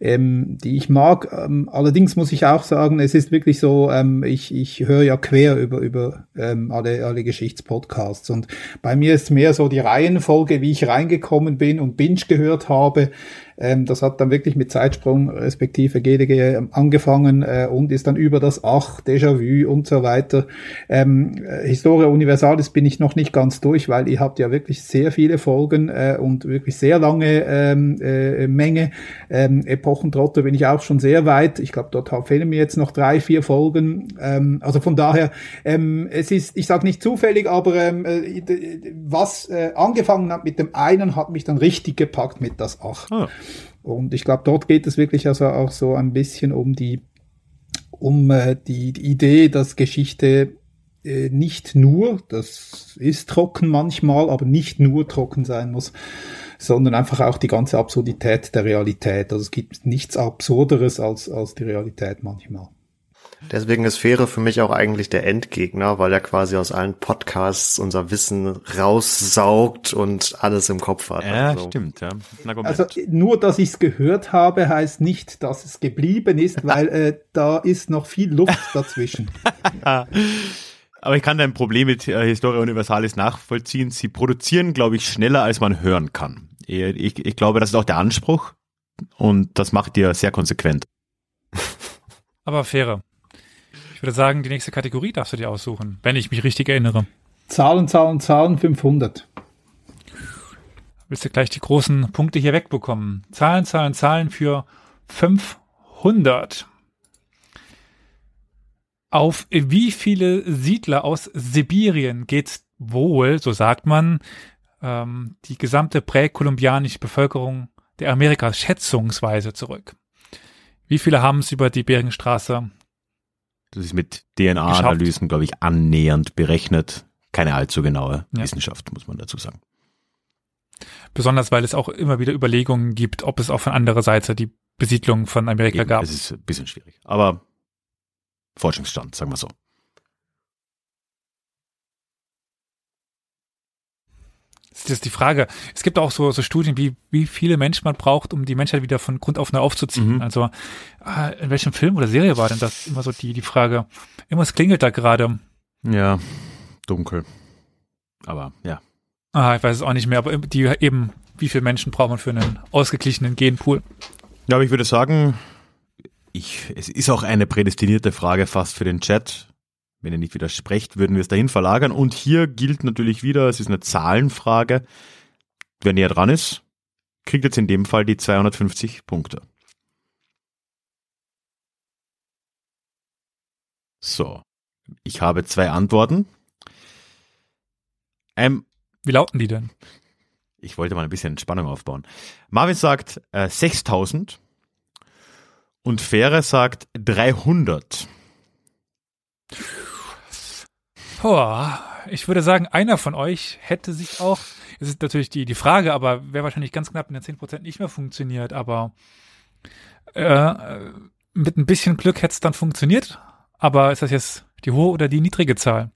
B: ähm, die ich mag. Ähm, allerdings muss ich auch sagen, es ist wirklich so, ähm, ich, ich höre ja quer über, über ähm, alle, alle Geschichtspodcasts und bei mir ist mehr so die Reihenfolge, wie ich reingekommen bin und Binge gehört habe. Ähm, das hat dann wirklich mit Zeitsprung respektive GDG angefangen äh, und ist dann über das Ach, Déjà-vu und so weiter. Ähm, äh, Historia Universalis bin ich noch nicht ganz durch, weil ihr habt ja wirklich sehr viele Folgen äh, und wirklich sehr lange ähm, äh, Menge. Ähm, Epochentrotter bin ich auch schon sehr weit. Ich glaube, dort fehlen mir jetzt noch drei, vier Folgen. Ähm, also von daher, ähm, es ist, ich sage nicht zufällig, aber ähm, äh, was äh, angefangen hat mit dem einen, hat mich dann richtig gepackt mit das Ach. Ah. Und ich glaube, dort geht es wirklich also auch so ein bisschen um die, um äh, die, die Idee, dass Geschichte äh, nicht nur, das ist trocken manchmal, aber nicht nur trocken sein muss, sondern einfach auch die ganze Absurdität der Realität. Also es gibt nichts Absurderes als, als die Realität manchmal.
D: Deswegen ist Fähre für mich auch eigentlich der Endgegner, weil er quasi aus allen Podcasts unser Wissen raussaugt und alles im Kopf hat.
A: Ja, also. stimmt, ja.
B: Also nur, dass ich es gehört habe, heißt nicht, dass es geblieben ist, weil äh, da ist noch viel Luft dazwischen.
A: Aber ich kann dein Problem mit äh, Historia Universalis nachvollziehen. Sie produzieren, glaube ich, schneller, als man hören kann. Ich, ich glaube, das ist auch der Anspruch und das macht ihr sehr konsequent.
C: Aber faire. Ich würde sagen, die nächste Kategorie darfst du dir aussuchen, wenn ich mich richtig erinnere.
B: Zahlen, Zahlen, Zahlen 500.
C: Willst du gleich die großen Punkte hier wegbekommen? Zahlen, Zahlen, Zahlen für 500. Auf wie viele Siedler aus Sibirien geht wohl, so sagt man, ähm, die gesamte präkolumbianische Bevölkerung der Amerikas schätzungsweise zurück? Wie viele haben es über die Beringstraße
A: das ist mit DNA-Analysen, glaube ich, annähernd berechnet. Keine allzu genaue ja. Wissenschaft, muss man dazu sagen.
C: Besonders, weil es auch immer wieder Überlegungen gibt, ob es auch von anderer Seite die Besiedlung von Amerika Eben, gab.
A: Es ist ein bisschen schwierig. Aber Forschungsstand, sagen wir so.
C: Das ist die Frage. Es gibt auch so, so Studien, wie, wie viele Menschen man braucht, um die Menschheit wieder von Grund auf neu aufzuziehen. Mhm. Also, äh, in welchem Film oder Serie war denn das immer so die, die Frage? Irgendwas klingelt da gerade.
A: Ja, dunkel. Aber, ja.
C: Ah, ich weiß es auch nicht mehr, aber die eben, wie viele Menschen braucht man für einen ausgeglichenen Genpool?
A: Ja, aber ich würde sagen, ich, es ist auch eine prädestinierte Frage fast für den Chat. Wenn ihr nicht widersprecht, würden wir es dahin verlagern. Und hier gilt natürlich wieder, es ist eine Zahlenfrage. Wer näher dran ist, kriegt jetzt in dem Fall die 250 Punkte. So, ich habe zwei Antworten.
C: Ähm, Wie lauten die denn?
A: Ich wollte mal ein bisschen Spannung aufbauen. Marvin sagt äh, 6000 und Fähre sagt 300.
C: Boah, ich würde sagen, einer von euch hätte sich auch, es ist natürlich die, die Frage, aber wäre wahrscheinlich ganz knapp in den 10% nicht mehr funktioniert, aber äh, mit ein bisschen Glück hätte es dann funktioniert. Aber ist das jetzt die hohe oder die niedrige Zahl?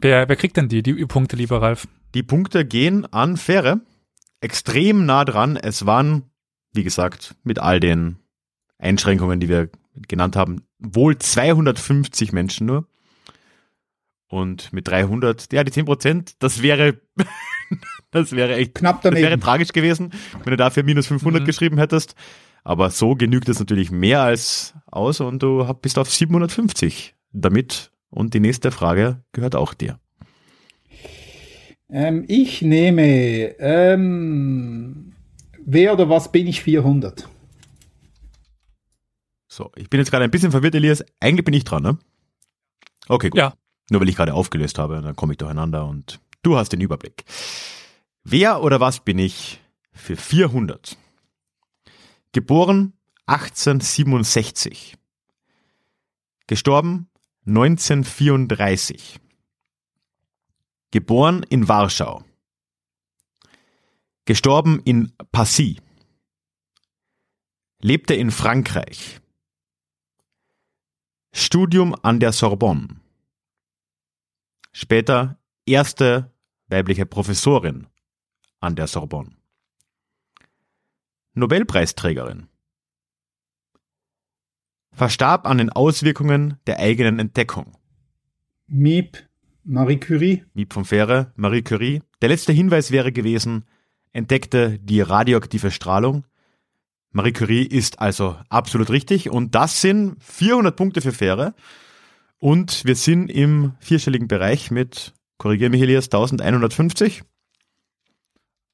C: Wer, wer kriegt denn die, die Punkte, lieber Ralf?
A: Die Punkte gehen an Fähre. Extrem nah dran. Es waren, wie gesagt, mit all den Einschränkungen, die wir genannt haben, wohl 250 Menschen nur. Und mit 300, ja, die 10 Prozent, das wäre, das wäre echt,
B: knapp daneben.
A: Das wäre tragisch gewesen, wenn du dafür minus 500 mhm. geschrieben hättest. Aber so genügt es natürlich mehr als aus und du bist auf 750 damit. Und die nächste Frage gehört auch dir.
B: Ähm, ich nehme, ähm, wer oder was bin ich 400?
A: So, ich bin jetzt gerade ein bisschen verwirrt, Elias. Eigentlich bin ich dran, ne? Okay, gut. Ja. Nur weil ich gerade aufgelöst habe, dann komme ich durcheinander und du hast den Überblick. Wer oder was bin ich für 400? Geboren 1867. Gestorben 1934. Geboren in Warschau. Gestorben in Passy. Lebte in Frankreich. Studium an der Sorbonne. Später erste weibliche Professorin an der Sorbonne. Nobelpreisträgerin. Verstarb an den Auswirkungen der eigenen Entdeckung.
B: Miep, Marie Curie.
A: Miep von Fähre, Marie Curie. Der letzte Hinweis wäre gewesen, entdeckte die radioaktive Strahlung. Marie Curie ist also absolut richtig und das sind 400 Punkte für Fähre. Und wir sind im vierstelligen Bereich mit, korrigiere mich Elias, 1150.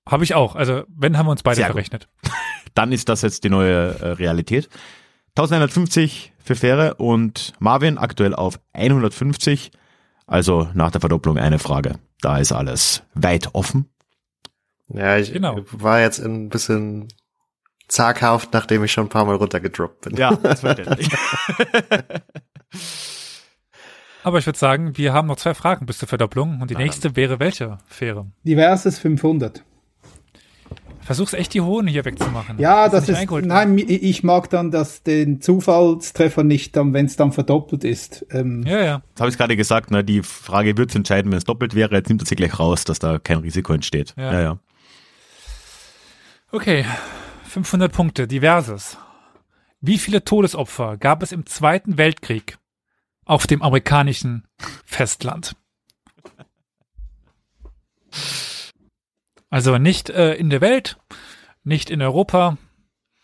C: Habe ich auch. Also, wenn haben wir uns beide
A: Sehr gut.
C: verrechnet.
A: Dann ist das jetzt die neue äh, Realität. 1150 für Fähre und Marvin aktuell auf 150. Also nach der Verdopplung eine Frage. Da ist alles weit offen.
D: Ja, ich
C: Genau.
D: war jetzt ein bisschen zaghaft, nachdem ich schon ein paar Mal runtergedroppt bin.
A: Ja, das verständlich.
C: Aber ich würde sagen, wir haben noch zwei Fragen bis zur Verdopplung und die nächste wäre welche Fähre?
B: Diverses 500.
C: Versuch's echt die Hohen hier wegzumachen.
B: Ja, das
C: nicht
B: ist,
C: wird.
B: nein, ich mag dann das, den Zufallstreffer nicht, wenn es dann verdoppelt ist. Ähm,
C: Ja, ja.
A: Das habe ich gerade gesagt, ne, die Frage wird entscheiden, wenn es doppelt wäre. Jetzt nimmt er sie gleich raus, dass da kein Risiko entsteht.
C: Ja.
A: Ja, ja.
C: Okay. 500 Punkte. Diverses. Wie viele Todesopfer gab es im Zweiten Weltkrieg auf dem amerikanischen Festland? Also nicht äh, in der Welt, nicht in Europa,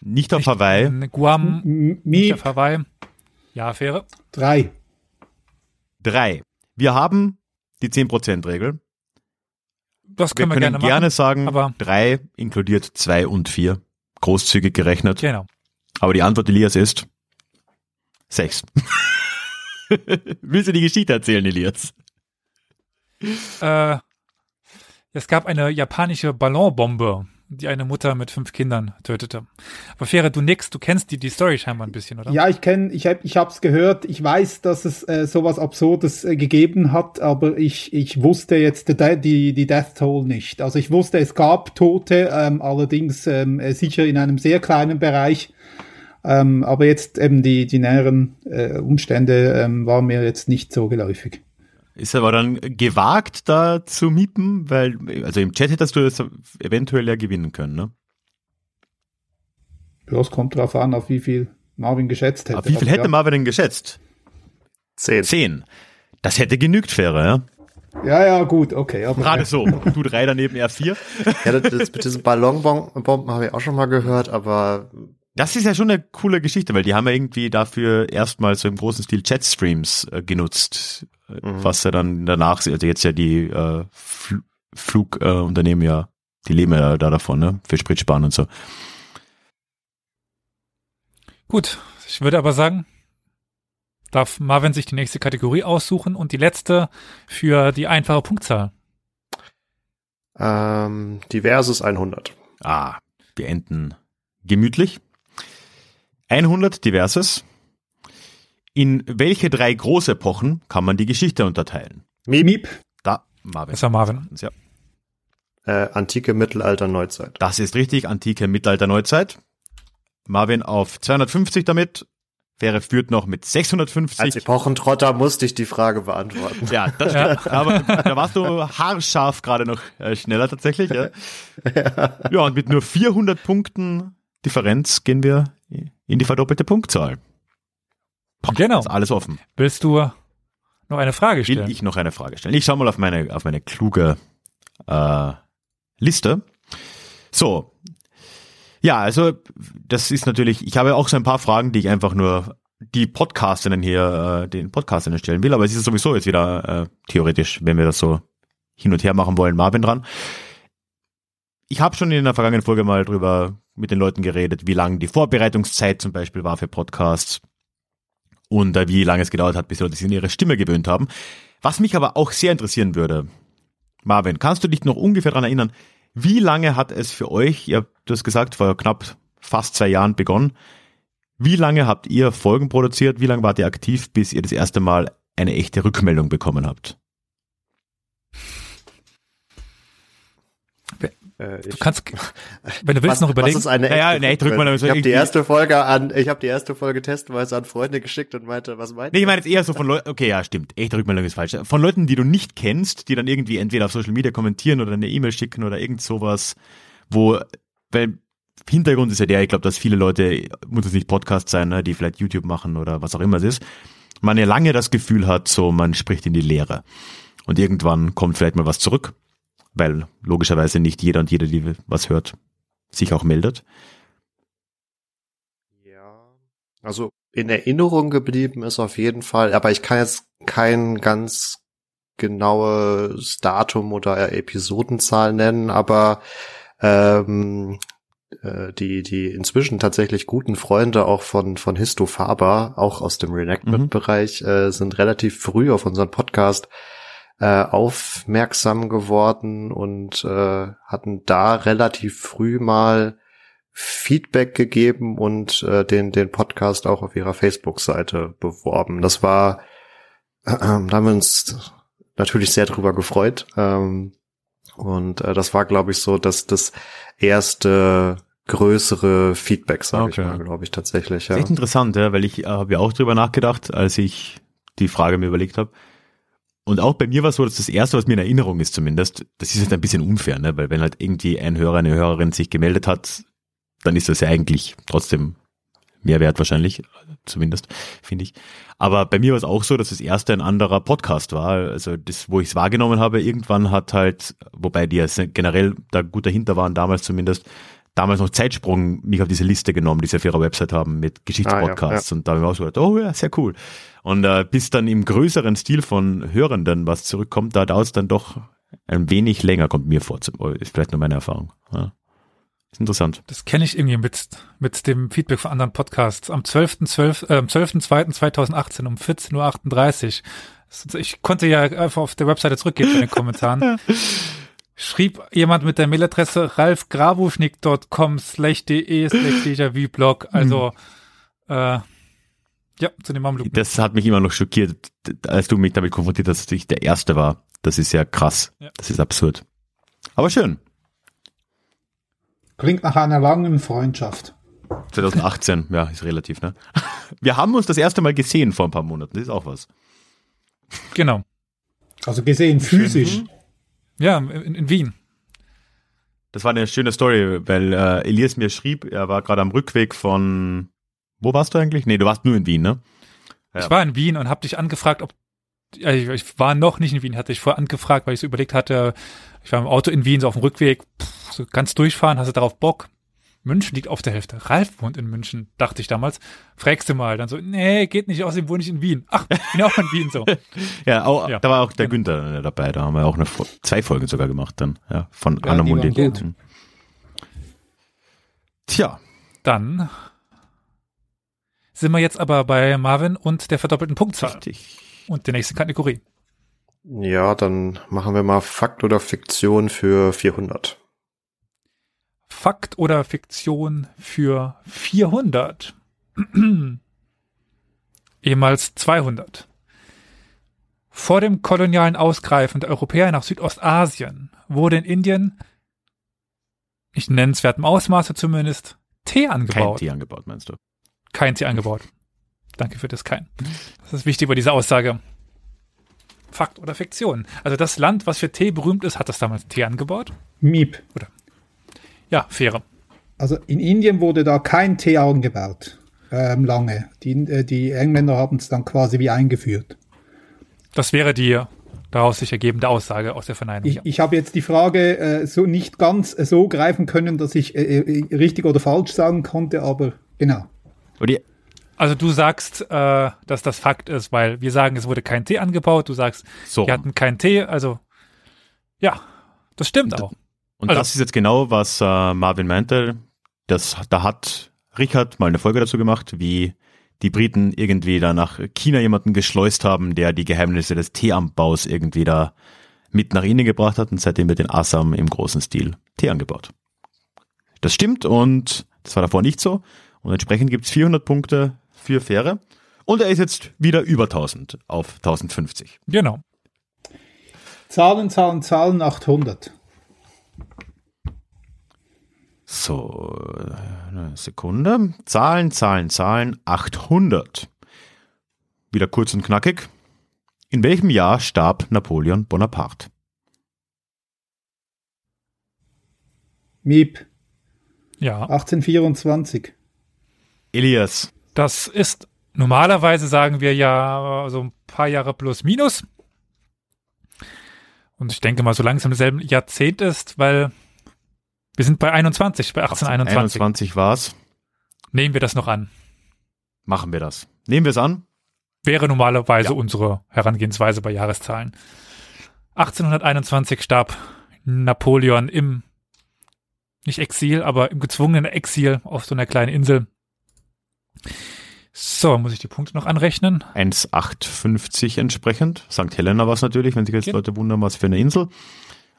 A: Nicht auf
C: nicht
A: Hawaii.
C: in Guam,
B: M-
C: nicht auf Hawaii. Ja, Fähre.
B: drei.
A: Drei. Wir haben die 10%-Regel.
C: Das
A: Wir
C: können wir,
A: können
C: gerne
A: gerne,
C: machen.
A: sagen,
C: aber-
A: drei inkludiert zwei und vier. Großzügig gerechnet.
C: Genau.
A: Aber die Antwort, Elias, ist sechs. Willst du die Geschichte erzählen, Elias?
C: Äh, es gab eine japanische Ballonbombe, die eine Mutter mit fünf Kindern tötete. Aber Fähre, du nix, du kennst die, die Story scheinbar ein bisschen, oder?
B: Ja, ich kenne, ich habe, ich gehört. Ich weiß, dass es äh, sowas Absurdes äh, gegeben hat, aber ich, ich wusste jetzt die, die, die Death Toll nicht. Also ich wusste, es gab Tote, ähm, allerdings ähm, äh, sicher in einem sehr kleinen Bereich. Ähm, aber jetzt eben die, die näheren äh, Umstände ähm, waren mir jetzt nicht so geläufig.
A: Ist aber dann gewagt, da zu miepen, weil, also im Chat hättest du das eventuell ja gewinnen können, ne?
B: Es kommt drauf an, auf wie viel Marvin geschätzt hätte.
A: Aber wie viel
B: Aber
A: hätte
B: ja.
A: Marvin denn geschätzt?
D: Zehn.
A: Zehn. Das hätte genügt, Fähre, ja?
B: Ja, ja, gut, okay. Aber,
A: Gerade so. Du drei daneben, er vier.
D: Ja, das, das mit diesen Ballonbomben habe ich auch schon mal gehört, aber
A: Das ist ja schon eine coole Geschichte, weil die haben ja irgendwie dafür erstmal so im großen Stil Chatstreams äh, genutzt, äh, was ja dann danach, also jetzt ja die äh, Fl Flugunternehmen äh, ja, die leben ja da davon, ne? Für Spritsparen und so.
C: Gut, ich würde aber sagen, darf Marvin sich die nächste Kategorie aussuchen und die letzte für die einfache Punktzahl.
D: ähm, diverses 100.
A: Ah, wir enden gemütlich. 100 diverses. In welche drei große Epochen kann man die Geschichte unterteilen?
D: Miep,
B: Miep,
A: Da, Marvin.
C: Das war Marvin.
A: Ja,
D: äh, Antike, Mittelalter, Neuzeit.
A: das ist richtig. Antike, Mittelalter, Neuzeit. Marvin auf 250 damit. Wäre führt noch mit 650.
D: Als Epochentrotter musste ich die Frage beantworten.
A: Ja, das stimmt. Aber da warst du haarscharf gerade noch äh, schneller tatsächlich. Ja. ja, und mit nur 400 Punkten Differenz gehen wir in die verdoppelte Punktzahl.
C: Genau.
A: Ist alles offen.
C: Willst du noch eine Frage
A: Will
C: stellen?
A: ich noch eine Frage stellen? Ich schaue mal auf meine, auf meine kluge äh, Liste. So. Ja, also das ist natürlich, ich habe auch so ein paar Fragen, die ich einfach nur die Podcasterinnen hier, äh, den Podcasterinnen stellen will, aber es ist sowieso jetzt wieder äh, theoretisch, wenn wir das so hin und her machen wollen, Marvin dran. Ich habe schon in der vergangenen Folge mal drüber mit den Leuten geredet, wie lang die Vorbereitungszeit zum Beispiel war für Podcasts und äh, wie lange es gedauert hat, bis Leute sich an ihre Stimme gewöhnt haben. Was mich aber auch sehr interessieren würde, Marvin, kannst du dich noch ungefähr daran erinnern, Wie lange hat es für euch, ihr habt das gesagt, vor knapp fast zwei Jahren begonnen, wie lange habt ihr Folgen produziert? Wie lange wart ihr aktiv, bis ihr das erste Mal eine echte Rückmeldung bekommen habt?
C: Äh, du kannst, wenn du willst, was, noch überlegen. Was
D: ist eine
A: naja, nee, drück mal,
D: ich habe die erste Folge an, ich habe die erste Folge testweise an Freunde geschickt und meinte, was meinst
A: du? Nee, ich meine jetzt eher so von Leuten, okay, ja, stimmt, echte Rückmeldung ist falsch. Von Leuten, die du nicht kennst, die dann irgendwie entweder auf Social Media kommentieren oder eine E-Mail schicken oder irgend sowas, wo, weil Hintergrund ist ja der, ich glaube, dass viele Leute, muss es nicht Podcast sein, ne, die vielleicht YouTube machen oder was auch immer es ist, man ja lange das Gefühl hat, so man spricht in die Leere. Und irgendwann kommt vielleicht mal was zurück weil logischerweise nicht jeder und jede, die was hört, sich auch meldet.
D: Ja, also in Erinnerung geblieben ist auf jeden Fall, aber ich kann jetzt kein ganz genaues Datum oder Episodenzahl nennen, aber ähm, äh, die die inzwischen tatsächlich guten Freunde auch von von Histo Faber, auch aus dem Reenactment-Bereich, mhm. äh, sind relativ früh auf unseren Podcast äh, aufmerksam geworden und äh, hatten da relativ früh mal Feedback gegeben und äh, den, den Podcast auch auf ihrer Facebook-Seite beworben. Das war, äh, da haben wir uns natürlich sehr drüber gefreut. Ähm, und äh, das war, glaube ich, so, dass das erste größere Feedback, sage okay. ich mal, glaube ich tatsächlich.
A: Ja. Echt interessant, ja, weil ich äh, habe ja auch drüber nachgedacht, als ich die Frage mir überlegt habe. Und auch bei mir war es so, dass das erste, was mir in Erinnerung ist zumindest, das ist jetzt ein bisschen unfair, ne? weil wenn halt irgendwie ein Hörer, eine Hörerin sich gemeldet hat, dann ist das ja eigentlich trotzdem Mehrwert wahrscheinlich, zumindest, finde ich. Aber bei mir war es auch so, dass das erste ein anderer Podcast war. Also das, wo ich es wahrgenommen habe, irgendwann hat halt, wobei die ja generell da gut dahinter waren, damals zumindest, damals noch Zeitsprung mich auf diese Liste genommen, die sie auf ihrer Website haben mit Geschichtspodcasts. Ah, ja, ja. Und da habe ich auch so gedacht, oh ja, sehr cool. Und äh, bis dann im größeren Stil von Hörenden was zurückkommt, da dauert es dann doch ein wenig länger, kommt mir vor. Ist vielleicht nur meine Erfahrung. Ja. Ist interessant.
C: Das kenne ich irgendwie mit, mit dem Feedback von anderen Podcasts. Am 12.2.2018 äh, 12 um 14.38 Uhr. Ich konnte ja einfach auf der Webseite zurückgehen in den Kommentaren. schrieb jemand mit der Mailadresse ralfgrabuschnick.com slash de slash déjà blog. Also, mhm. äh, ja, zu dem Mamluk.
A: Das hat mich immer noch schockiert, als du mich damit konfrontiert hast, dass ich der Erste war. Das ist ja krass. Ja. Das ist absurd. Aber schön.
B: Klingt nach einer langen Freundschaft.
A: 2018, ja, ist relativ, ne? Wir haben uns das erste Mal gesehen vor ein paar Monaten, das ist auch was.
C: Genau.
B: Also gesehen physisch.
C: Ja, in, in Wien.
A: Das war eine schöne Story, weil äh, Elias mir schrieb, er war gerade am Rückweg von. Wo warst du eigentlich? Nee, du warst nur in Wien, ne?
C: Ja. Ich war in Wien und habe dich angefragt, ob ich, ich war noch nicht in Wien, hatte ich vorher angefragt, weil ich so überlegt hatte, ich war im Auto in Wien, so auf dem Rückweg, pff, so ganz durchfahren, hast du darauf Bock? München liegt auf der Hälfte. Ralf wohnt in München, dachte ich damals. Fragst du mal. Dann so, nee, geht nicht, außerdem wohne ich in Wien. Ach, bin auch in Wien so.
A: ja, auch, ja, da war auch der genau. Günther dabei. Da haben wir auch eine, zwei Folgen sogar gemacht dann, ja, von ja, Anna Mundi. Mhm.
C: Tja. Dann sind wir jetzt aber bei Marvin und der verdoppelten Punktzahl. Richtig. Und der nächste Kategorie.
D: Ja, dann machen wir mal Fakt oder Fiktion für 400.
C: Fakt oder Fiktion für 400. Ehemals 200. Vor dem kolonialen Ausgreifen der Europäer nach Südostasien wurde in Indien, nicht in nennenswertem Ausmaße zumindest, Tee angebaut.
A: Kein Tee angebaut, meinst du?
C: Kein Tee angebaut. Danke für das Kein. Das ist wichtig bei dieser Aussage. Fakt oder Fiktion? Also das Land, was für Tee berühmt ist, hat das damals Tee angebaut?
B: Miep.
C: Oder ja, faire.
B: Also in Indien wurde da kein Tee angebaut, ähm, lange. Die, äh, die Engländer haben es dann quasi wie eingeführt.
C: Das wäre die daraus sich ergebende Aussage aus der Verneinung.
B: Ich, ich habe jetzt die Frage äh, so nicht ganz äh, so greifen können, dass ich äh, äh richtig oder falsch sagen konnte, aber genau.
C: Also du sagst, äh, dass das Fakt ist, weil wir sagen, es wurde kein Tee angebaut. Du sagst, so. wir hatten keinen Tee. Also ja, das stimmt auch.
A: Und also. das ist jetzt genau, was äh, Marvin meinte. Das, da hat Richard mal eine Folge dazu gemacht, wie die Briten irgendwie da nach China jemanden geschleust haben, der die Geheimnisse des Teeanbaus irgendwie da mit nach Indien gebracht hat und seitdem wird in Assam im großen Stil Tee angebaut. Das stimmt und das war davor nicht so und entsprechend gibt's 400 Punkte für Fähre und er ist jetzt wieder über 1000 auf 1050.
C: Genau.
B: Zahlen, Zahlen, Zahlen 800.
A: So, eine Sekunde. Zahlen, Zahlen, Zahlen 800. Wieder kurz und knackig. In welchem Jahr starb Napoleon Bonaparte?
B: Miep,
C: Ja.
B: 1824.
A: Elias.
C: Das ist normalerweise sagen wir ja so ein paar Jahre plus minus. Und ich denke mal, so langsam im selben Jahrzehnt ist, weil wir sind bei 21, bei 1821.
A: 21 war's.
C: Nehmen wir das noch an.
A: Machen wir das. Nehmen wir es an.
C: Wäre normalerweise
A: Ja.
C: unsere Herangehensweise bei Jahreszahlen. 1821 starb Napoleon im, nicht Exil, aber im gezwungenen Exil auf so einer kleinen Insel. So, muss ich die Punkte noch anrechnen?
A: 1,850 entsprechend. St. Helena war es natürlich, wenn sich jetzt
C: Okay.
A: Leute wundern, was für eine Insel.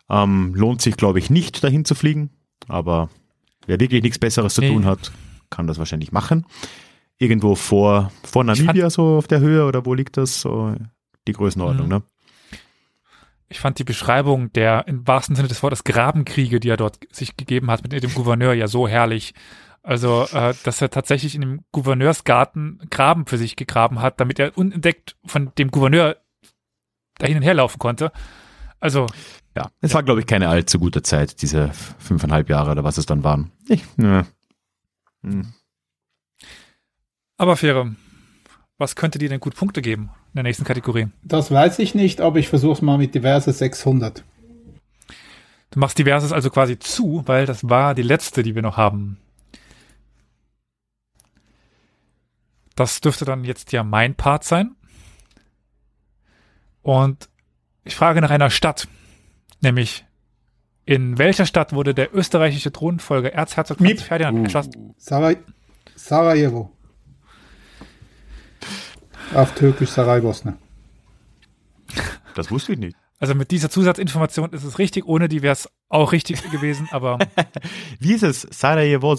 A: Ähm, lohnt sich, glaube ich, nicht, dahin zu fliegen. Aber wer wirklich nichts Besseres zu
C: Nee.
A: tun hat, kann das wahrscheinlich machen. Irgendwo vor, vor Namibia, so auf der Höhe, oder wo liegt das? So die Größenordnung,
C: Mhm.
A: ne?
C: Ich fand die Beschreibung der im wahrsten Sinne des Wortes Grabenkriege, die er dort sich gegeben hat mit dem Gouverneur, ja so herrlich. Also, äh, dass er tatsächlich in dem Gouverneursgarten Graben für sich gegraben hat, damit er unentdeckt von dem Gouverneur dahin und her laufen konnte. Also,
A: Ja, es war, glaube ich, keine allzu gute Zeit, diese fünfeinhalb Jahre oder was es dann waren. Ich, ne. Hm.
C: aber Fähre, was könnte dir denn gut Punkte geben in der nächsten Kategorie?
B: Das weiß ich nicht, aber ich versuche es mal mit diverse 600.
C: Du machst Diverses also quasi zu, weil das war die letzte, die wir noch haben. Das dürfte dann jetzt ja mein Part sein. Und ich frage nach einer Stadt, nämlich in welcher Stadt wurde der österreichische Thronfolger Erzherzog Franz
B: Miep.
C: Ferdinand erschossen?
B: Saraj Sarajevo. Auf Türkisch Saraybosna.
A: Das wusste ich nicht.
C: Also mit dieser Zusatzinformation ist es richtig, ohne die wäre es auch richtig gewesen, aber
A: Wie ist es? Sarajevo?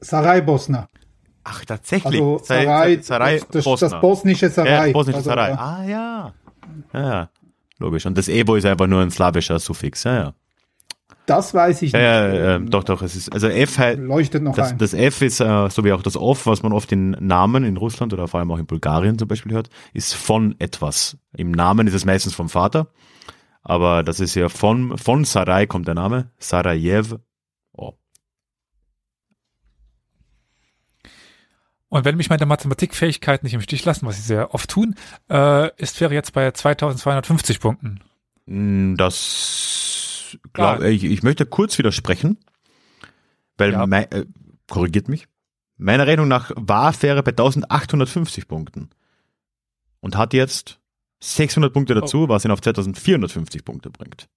B: Saraybosna.
A: Ach, tatsächlich.
B: Also
A: Sa-
B: Sarai,
A: Sarai
B: das, das,
A: Bosna.
B: das bosnische Sarai.
A: Ja, bosnische
B: also,
A: Sarai. Ah, ja. ja. Logisch. Und das Evo ist einfach nur ein slawischer Suffix. Ja, ja.
B: Das weiß ich
A: Ja,
B: nicht.
A: ja, ähm, doch, doch. Es ist, also F halt,
B: Leuchtet noch
A: das,
B: ein.
A: das F ist, äh, so wie auch das Off, was man oft in Namen in Russland oder vor allem auch in Bulgarien zum Beispiel hört, ist von etwas. Im Namen ist es meistens vom Vater. Aber das ist ja von, von Sarai kommt der Name. Sarajev.
C: Und wenn mich meine Mathematikfähigkeiten nicht im Stich lassen, was sie sehr oft tun, äh, ist Fähre jetzt bei 2250 Punkten.
A: Mm, Das glaub, ich, ich möchte kurz widersprechen, weil
C: Ja.
A: mei, äh, korrigiert mich. Meiner Rechnung nach war Fähre bei 1850 Punkten und hat jetzt 600 Punkte
C: Oh.
A: dazu, was ihn auf 2450 Punkte bringt.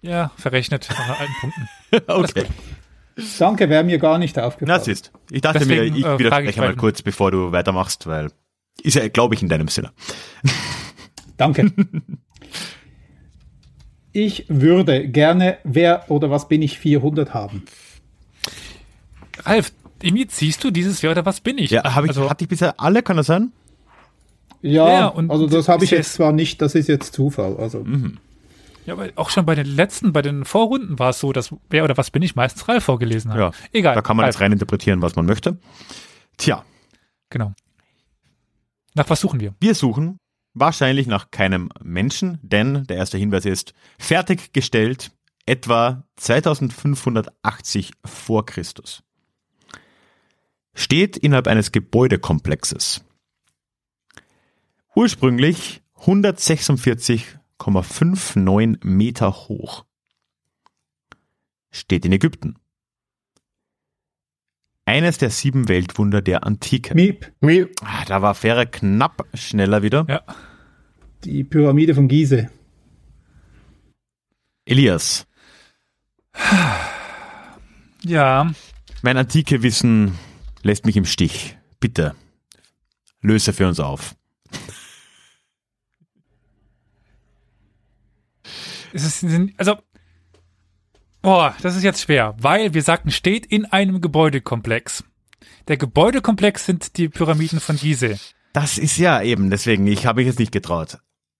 C: Ja, verrechnet nach alten Punkten.
A: okay,
B: Danke, wäre mir gar nicht
A: na
B: aufgefallen.
A: siehst. Ich dachte
C: Deswegen,
A: mir, ich
C: äh,
A: widerspreche
C: ich
A: mal kurz, bevor du weitermachst, weil ist ja, glaube ich, in deinem Sinne.
B: Danke. Ich würde gerne, wer oder was bin ich, 400 haben.
C: Ralf, irgendwie ziehst du dieses Wer oder was bin ich?
A: Ja, habe ich,
C: also,
A: hatte ich bisher alle, kann das sein?
B: Ja,
C: Ja, und
B: also das habe ich
C: ist
B: jetzt zwar nicht, das ist jetzt Zufall. Also
A: Mhm.
C: Ja, aber auch schon bei den letzten, bei den Vorrunden war es so, dass Wer oder was bin ich meistens Ralf vorgelesen hat.
A: Ja,
C: Egal.
A: da kann man
C: Ralf,
A: jetzt reininterpretieren, was man möchte. Tja,
C: Genau. Nach was suchen wir?
A: Wir suchen wahrscheinlich nach keinem Menschen, denn der erste Hinweis ist fertiggestellt etwa 2580 vor Christus. Steht innerhalb eines Gebäudekomplexes. Ursprünglich 146,59 Meter hoch. Steht in Ägypten. Eines der sieben Weltwunder der Antike.
B: Miep,
A: Ah, da war Fähre knapp schneller wieder.
C: Ja.
B: die Pyramide von Gizeh.
A: Elias,
C: Ja,
A: mein antike Wissen lässt mich im Stich. Bitte, löse für uns auf.
C: Es ist, also, boah, das ist jetzt schwer, weil wir sagten, steht in einem Gebäudekomplex. Der Gebäudekomplex sind die Pyramiden von Gizeh.
A: Das ist ja eben, deswegen, ich habe mich jetzt nicht getraut.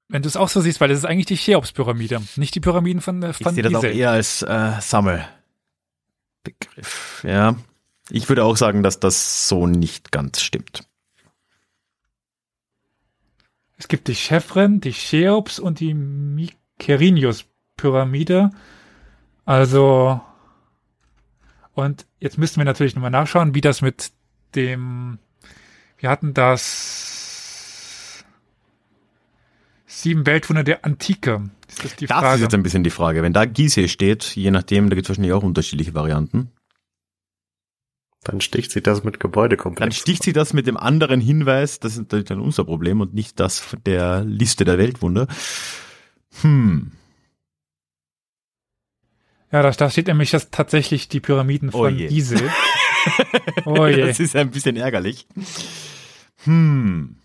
C: Wenn du es auch so siehst, weil das ist eigentlich die Cheops-Pyramide, nicht die Pyramiden von, äh,
A: Ich
C: von
A: sehe das auch eher als äh, Sammelbegriff. Ja, ich würde auch sagen, dass das so nicht ganz stimmt.
C: Es gibt die Chevren, die Cheops und die Mykerinius-Pyramide. Also, und jetzt müssten wir natürlich nochmal nachschauen, wie das mit dem, wir hatten das sieben Weltwunder der Antike. Ist das die
A: Das ist
C: Frage?
A: jetzt ein bisschen die Frage. Wenn da Gizeh steht, je nachdem, da gibt es wahrscheinlich auch unterschiedliche Varianten.
D: Dann sticht sie das mit
A: Dann
D: Gebäudekomplex.
A: sticht sie das mit dem anderen Hinweis, das ist natürlich dann unser Problem und nicht das von der Liste der Weltwunder. Hm.
C: Ja, da, da steht nämlich das tatsächlich die Pyramiden
A: Oh
C: von
A: je.
C: Gizeh. Oh je.
A: Das ist ein bisschen ärgerlich. Hm.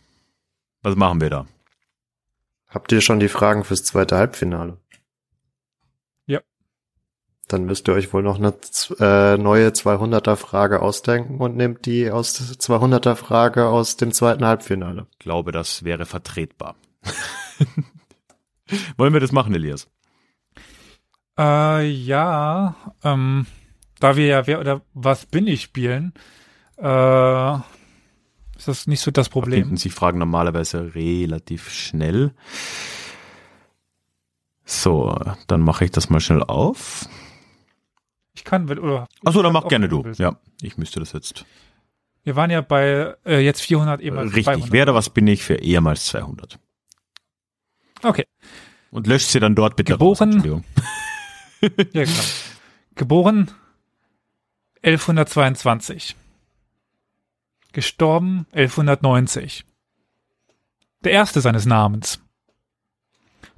A: Was machen wir da?
D: Habt ihr schon die Fragen fürs zweite Halbfinale?
C: Ja.
D: Dann müsst ihr euch wohl noch eine äh, neue 200er Frage ausdenken und nehmt die aus 200er Frage aus dem zweiten Halbfinale.
A: Ich glaube, das wäre vertretbar. Wollen wir das machen, Elias?
C: Äh, ja, ähm, da wir ja wer oder was bin ich spielen, äh, ist das nicht so das Problem.
A: Sich Fragen normalerweise relativ schnell. So, dann mache ich das mal schnell auf.
C: Ich kann, oder.
A: Achso, dann mach gerne du.
C: willst.
A: Ja, ich müsste das jetzt.
C: Wir waren ja bei äh, jetzt 400 eben als
A: Richtig.
C: 200.
A: Wer oder was bin ich für ehemals 200?
C: Okay,
A: Und löscht sie dann dort bitte
C: Geboren-
A: raus. Entschuldigung.
C: ja genau. Geboren 1122. Gestorben 1190. Der erste seines Namens.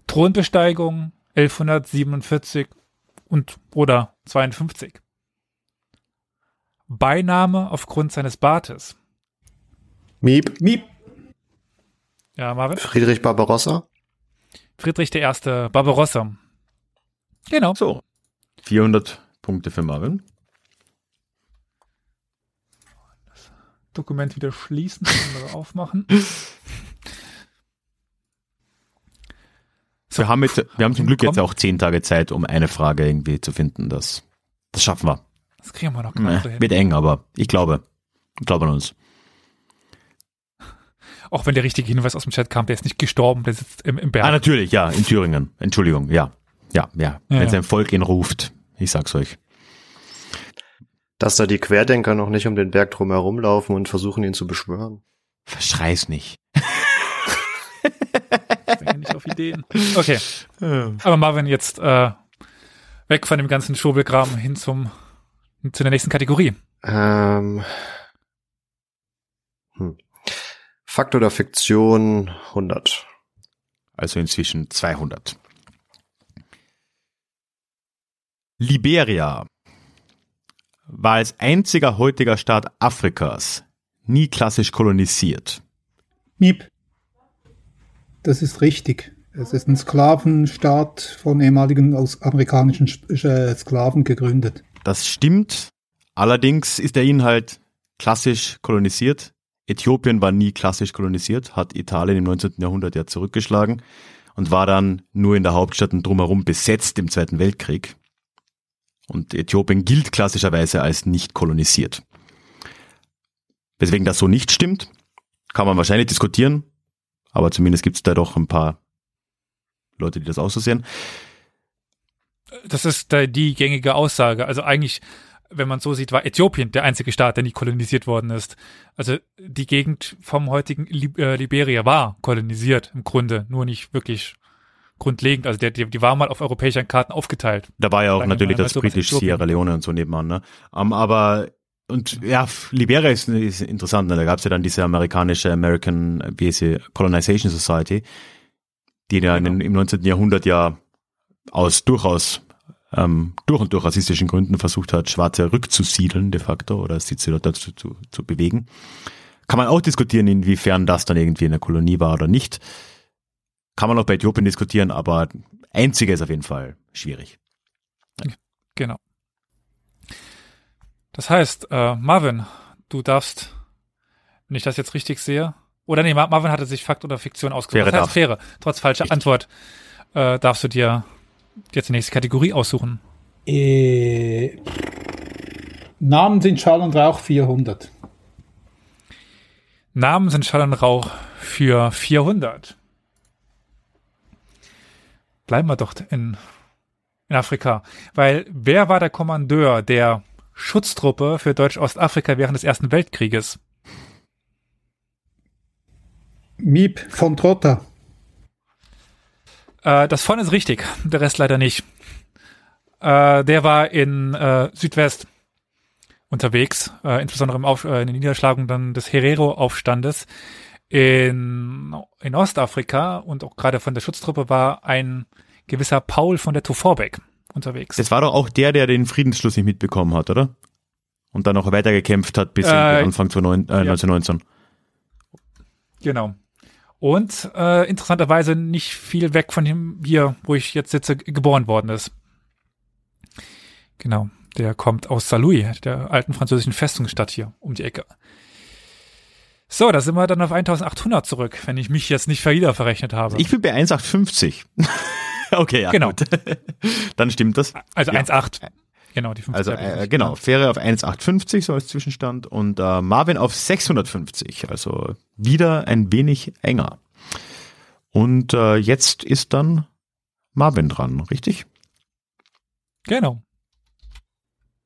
C: Thronbesteigung 1147 und oder 52. Beiname aufgrund seines Bartes.
D: Miep,
B: Miep.
C: Ja, Marvin?
D: Friedrich Barbarossa.
C: Friedrich I. Barbarossa. Genau.
A: So. 400 Punkte für Marvin.
C: Dokument wieder schließen, andere aufmachen. So.
A: Wir haben, jetzt, wir haben zum Glück jetzt auch 10 Tage Zeit, um eine Frage irgendwie zu finden. Das, das schaffen wir.
C: Das kriegen wir noch
A: Nee,
C: hin.
A: wird eng, aber ich glaube. Ich glaube an uns.
C: Auch wenn der richtige Hinweis aus dem Chat kam, der ist nicht gestorben, der sitzt im, im Berg.
A: Ah, natürlich, ja, in Thüringen. Entschuldigung, ja. Ja, ja.
C: Ja,
A: Wenn
C: ja.
A: sein Volk ihn ruft. Ich sag's euch.
D: Dass da die Querdenker noch nicht um den Berg drum herumlaufen und versuchen ihn zu beschwören.
A: Verschrei's nicht.
C: Ich bin nicht auf Ideen. Okay. Aber Marvin, jetzt äh, weg von dem ganzen Schobelkram hin zum zu der nächsten Kategorie.
D: Ähm, hm. Fakt oder Fiktion 100.
A: Also inzwischen 200. Liberia war als einziger heutiger Staat Afrikas nie klassisch kolonisiert.
B: Miep. Das ist richtig. Es ist ein Sklavenstaat von ehemaligen aus amerikanischen Sch- äh, Sklaven gegründet.
A: Das stimmt. Allerdings ist der Inhalt klassisch kolonisiert. Äthiopien war nie klassisch kolonisiert, hat Italien im 19. Jahrhundert ja zurückgeschlagen und war dann nur in der Hauptstadt und drumherum besetzt im Zweiten Weltkrieg. Und Äthiopien gilt klassischerweise als nicht kolonisiert. Weswegen das so nicht stimmt, kann man wahrscheinlich diskutieren, aber zumindest gibt es da doch ein paar Leute, die das auch so sehen.
C: Das ist die gängige Aussage. Also eigentlich, wenn man so sieht, war Äthiopien der einzige Staat, der nie kolonisiert worden ist. Also die Gegend vom heutigen Lib äh, Liberia war kolonisiert im Grunde, nur nicht wirklich grundlegend. Also der, die, die war mal auf europäischen Karten aufgeteilt.
A: Da war ja auch natürlich das
C: so was
A: britisch
C: Äthiopien.
A: Sierra Leone und so nebenan. Ne? Um, aber und ja, Liberia ist, ist interessant. Ne? Da gab es ja dann diese amerikanische American wie sie, Colonization Society, die ja
C: Genau.
A: im 19. Jahrhundert ja aus durchaus ähm, durch und durch rassistischen Gründen versucht hat, Schwarze rückzusiedeln de facto oder zu, dazu zu, zu bewegen. Kann man auch diskutieren, inwiefern das dann irgendwie eine Kolonie war oder nicht. kann man auch bei Äthiopien diskutieren, aber einzige ist auf jeden Fall schwierig.
C: Genau. Das heißt, äh, Marvin, du darfst, wenn ich das jetzt richtig sehe, oder nee, Marvin hatte sich Fakt oder Fiktion ausgesucht.
A: Fähre
C: das heißt,
A: darf.
C: Fähre. Trotz falscher
A: Richtig.
C: Antwort äh, darfst du dir jetzt die nächste Kategorie aussuchen.
B: Äh, Namen sind Schall und Rauch 400.
C: Namen sind Schall und Rauch für 400. Bleiben wir doch in, in Afrika. Weil wer war der Kommandeur der Schutztruppe für Deutsch-Ostafrika während des Ersten Weltkrieges?
B: Miep von Trotta.
C: Äh, das vorne ist richtig, der Rest leider nicht. Äh, der war in äh, Südwest unterwegs, äh, insbesondere im Auf äh, in den Niederschlagung dann des Herero-Aufstandes. In, in Ostafrika und auch gerade von der Schutztruppe war ein gewisser Paul von der Tuvorbeck unterwegs.
A: Das war doch auch der, der den Friedensschluss nicht mitbekommen hat, oder? Und dann auch weitergekämpft hat bis
C: Äh,
A: Anfang 2009, äh,
C: ja.
A: 1919.
C: Genau. Und äh, interessanterweise nicht viel weg von dem hier, wo ich jetzt sitze, geboren worden ist. Genau. Der kommt aus Saint-Louis, der alten französischen Festungsstadt hier um die Ecke. So, da sind wir dann auf 1800 zurück, wenn ich mich jetzt nicht wieder verrechnet habe.
A: Ich bin bei 1,850. okay, ja.
C: Genau.
A: Gut. Dann stimmt das.
C: also
A: Ja.
C: 1,8. Genau, die 50
A: Also äh, genau. Fähre auf 1,850 so als Zwischenstand und äh, Marvin auf 650, also wieder ein wenig enger. Und äh, jetzt ist dann Marvin dran, richtig?
C: Genau.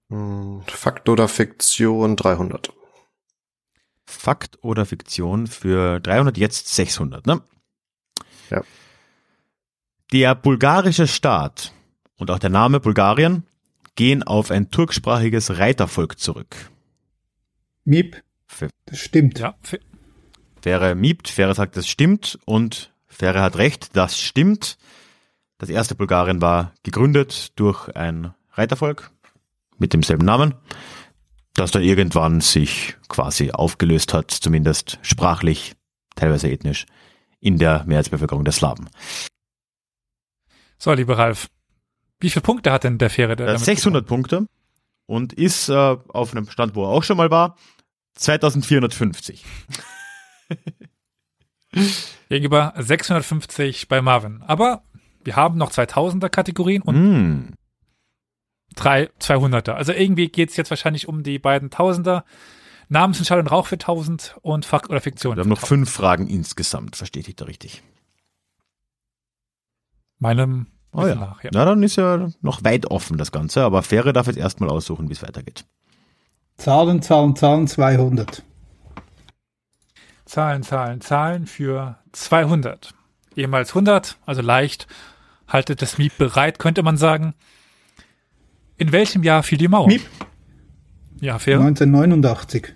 D: Hm, Fakt oder Fiktion 300.
A: Fakt oder Fiktion für 300, jetzt 600, ne?
D: Ja.
A: Der bulgarische Staat und auch der Name Bulgarien gehen auf ein turksprachiges Reitervolk zurück.
B: Miep. Das stimmt.
C: Ja,
A: Fähre miebt, Fähre sagt, das stimmt und Fähre hat recht, das stimmt. Das erste Bulgarien war gegründet durch ein Reitervolk mit demselben Namen, das dann irgendwann sich quasi aufgelöst hat, zumindest sprachlich, teilweise ethnisch, in der Mehrheitsbevölkerung der Slawen.
C: so, lieber Ralf. Wie viele Punkte hat denn der Fähre? Der
A: Äh,
C: damit
A: 600 Punkte und ist äh, auf einem Stand, wo er auch schon mal war, 2450.
C: Gegenüber 650 bei Marvin. Aber wir haben noch 2000er Kategorien und
A: Mm.
C: drei 200er. Also irgendwie geht's jetzt wahrscheinlich um die beiden Tausender. Namensentscheidung und Rauch für 1000 und Fakt oder Fiktion.
A: Wir haben noch
C: für
A: fünf Fragen insgesamt, verstehe ich da richtig?
C: Meinem
A: Oh ja.
C: Nach, ja.
A: Na, dann ist ja noch weit offen das Ganze, aber Fähre darf jetzt erstmal aussuchen, wie es weitergeht.
B: Zahlen, Zahlen, Zahlen 200.
C: Zahlen, Zahlen, Zahlen für 200. Ehemals 100, also leicht. Haltet das Miep bereit, könnte man sagen. In welchem Jahr fiel die Mauer?
B: Miep.
C: Ja, fair.
B: 1989.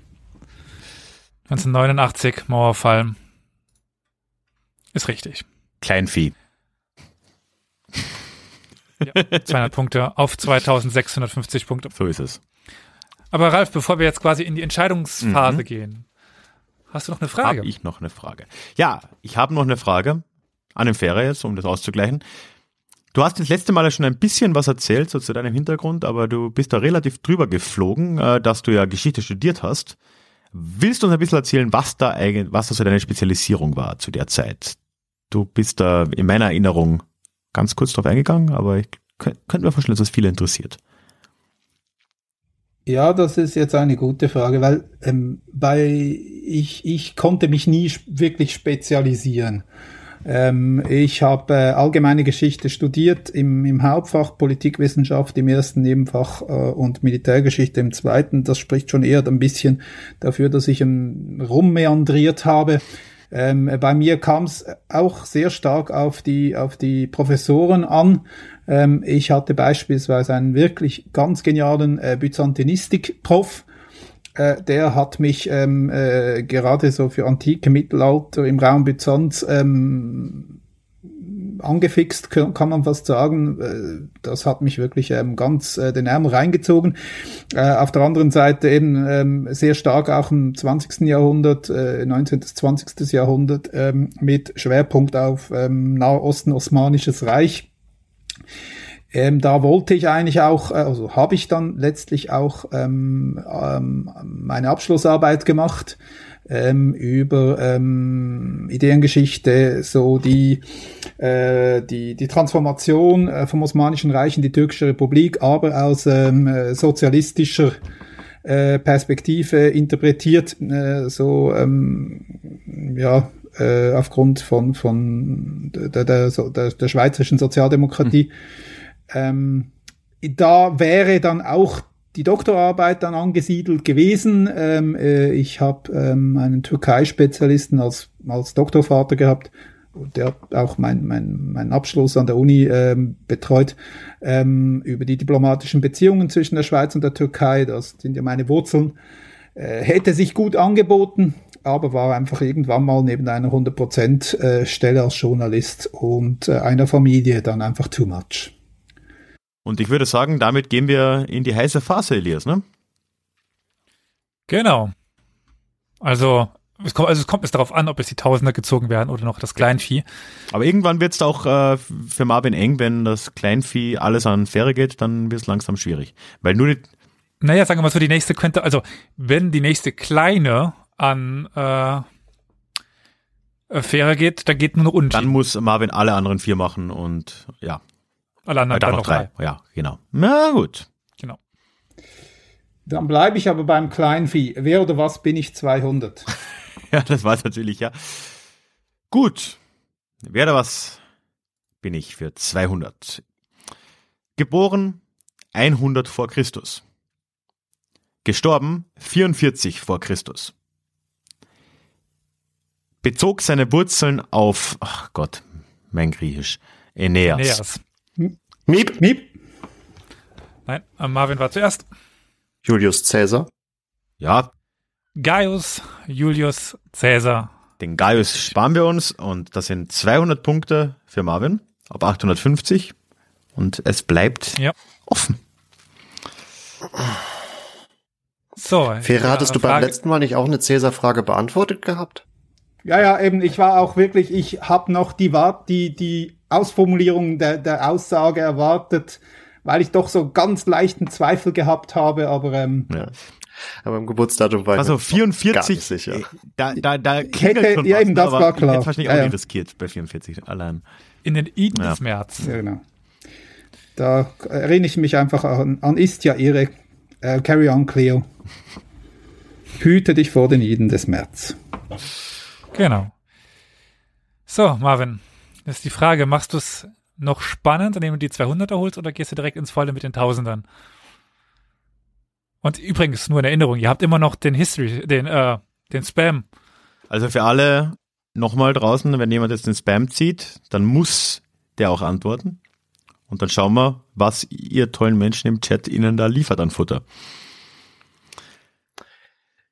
C: 1989, Mauerfall. Ist richtig.
A: Kleinvieh.
C: Ja, 200 Punkte auf 2650 Punkte.
A: So ist es.
C: Aber Ralf, bevor wir jetzt quasi in die Entscheidungsphase
A: Mhm.
C: gehen, hast du noch eine Frage?
A: Habe ich noch eine Frage? Ja, ich habe noch eine Frage an den Fähre jetzt, um das auszugleichen. Du hast das letzte Mal ja schon ein bisschen was erzählt, so zu deinem Hintergrund, aber du bist da relativ drüber geflogen, äh, dass du ja Geschichte studiert hast. Willst du uns ein bisschen erzählen, was da eigentlich, was da so deine Spezialisierung war zu der Zeit? Du bist da in meiner Erinnerung ganz kurz drauf eingegangen, aber ich könnt- könnte mir vorstellen, dass das viele interessiert.
B: Ja, das ist jetzt eine gute Frage, weil ähm, bei ich, ich konnte mich nie wirklich spezialisieren. Ähm, ich habe äh, allgemeine Geschichte studiert im, im Hauptfach Politikwissenschaft im ersten Nebenfach äh, und Militärgeschichte im zweiten. Das spricht schon eher ein bisschen dafür, dass ich ähm, rummeandriert habe. Ähm, bei mir kam es auch sehr stark auf die, auf die Professoren an. Ähm, ich hatte beispielsweise einen wirklich ganz genialen äh, Byzantinistik-Prof. Äh, der hat mich ähm, äh, gerade so für antike Mittelalter im Raum Byzanz ähm, angefixt, kann man fast sagen. Äh, das hat mich wirklich ähm, ganz äh, den Ärmel reingezogen. Äh, auf der anderen Seite eben ähm, sehr stark auch im 20. Jahrhundert, äh, 19. 20. Jahrhundert ähm, mit Schwerpunkt auf ähm, Nahosten, Osmanisches Reich. Ähm, da wollte ich eigentlich auch, äh, also habe ich dann letztlich auch ähm, ähm, meine Abschlussarbeit gemacht ähm, über ähm, Ideengeschichte, so die, äh, die, die Transformation äh, vom Osmanischen Reich in die Türkische Republik, aber aus ähm, äh, sozialistischer äh, Perspektive interpretiert, äh, so ähm, ja äh, aufgrund von von der, der, der, der schweizerischen Sozialdemokratie. Mhm. Ähm, da wäre dann auch die Doktorarbeit dann angesiedelt gewesen. Ähm, äh, ich habe ähm, einen Türkei-Spezialisten als, als Doktorvater gehabt, der hat auch mein, mein, mein Abschluss an der Uni ähm, betreut, ähm, über die diplomatischen Beziehungen zwischen der Schweiz und der Türkei. Das sind ja meine Wurzeln. Äh, hätte sich gut angeboten, aber war einfach irgendwann mal neben einer 100% äh, Stelle als Journalist und äh, einer Familie dann einfach too much.
A: Und ich würde sagen, damit gehen wir in die heiße Phase, Elias, ne?
C: Genau. Also es kommt, also es kommt jetzt darauf an, ob es die Tausender gezogen werden oder noch das Kleinvieh.
A: Aber irgendwann wird es auch äh, für Marvin eng, wenn das Kleinvieh alles an Fähre geht, dann wird es langsam schwierig. Weil nur die
C: Naja, sagen wir mal so, die nächste könnte, also wenn die nächste kleine an äh, Fähre geht, dann geht nur noch unten.
A: Dann muss Marvin alle anderen vier machen und ja.
C: Alle anderen
A: dann noch drei. drei. Ja, genau. Na gut.
C: Genau.
B: Dann bleibe ich aber beim Kleinvieh. Wer oder was bin ich 200?
A: ja, das war es natürlich, ja. Gut. Wer oder was bin ich für 200? Geboren 100 vor Christus. Gestorben 44 vor Christus. Bezog seine Wurzeln auf, ach Gott, mein Griechisch, Aeneas. Aeneas.
B: Miep. Miep.
C: Nein, äh, Marvin war zuerst.
D: Julius Caesar.
A: Ja.
C: Gaius Julius Caesar.
A: Den Gaius sparen wir uns und das sind 200 Punkte für Marvin ab 850 und es bleibt ja. offen.
D: So. Fähre, hattest du beim letzten Mal nicht auch eine Cäsar-Frage beantwortet gehabt?
B: Ja, ja, eben, ich war auch wirklich, ich habe noch die, die, die Ausformulierung der, der Aussage erwartet, weil ich doch so ganz leichten Zweifel gehabt habe, aber ähm, ja.
D: Aber im Geburtsdatum war
A: also 44 sicher. Da da da
B: hätte, schon ja, eben das war klar.
A: Hätte wahrscheinlich auch ja, nicht riskiert bei 44 allein.
C: In den Iden ja. des März.
B: Ja, genau. Da erinnere ich mich einfach an, an ist ja ihre äh, Carry on Cleo. Hüte dich vor den Iden des März.
C: Genau. So, Marvin, das ist die Frage, machst du es noch spannend, indem du die 200er holst oder gehst du direkt ins Volle mit den Tausendern? Und übrigens, nur in Erinnerung, ihr habt immer noch den History, den, äh, den Spam.
A: Also für alle nochmal draußen, wenn jemand jetzt den Spam zieht, dann muss der auch antworten. Und dann schauen wir, was ihr tollen Menschen im Chat ihnen da liefert an Futter.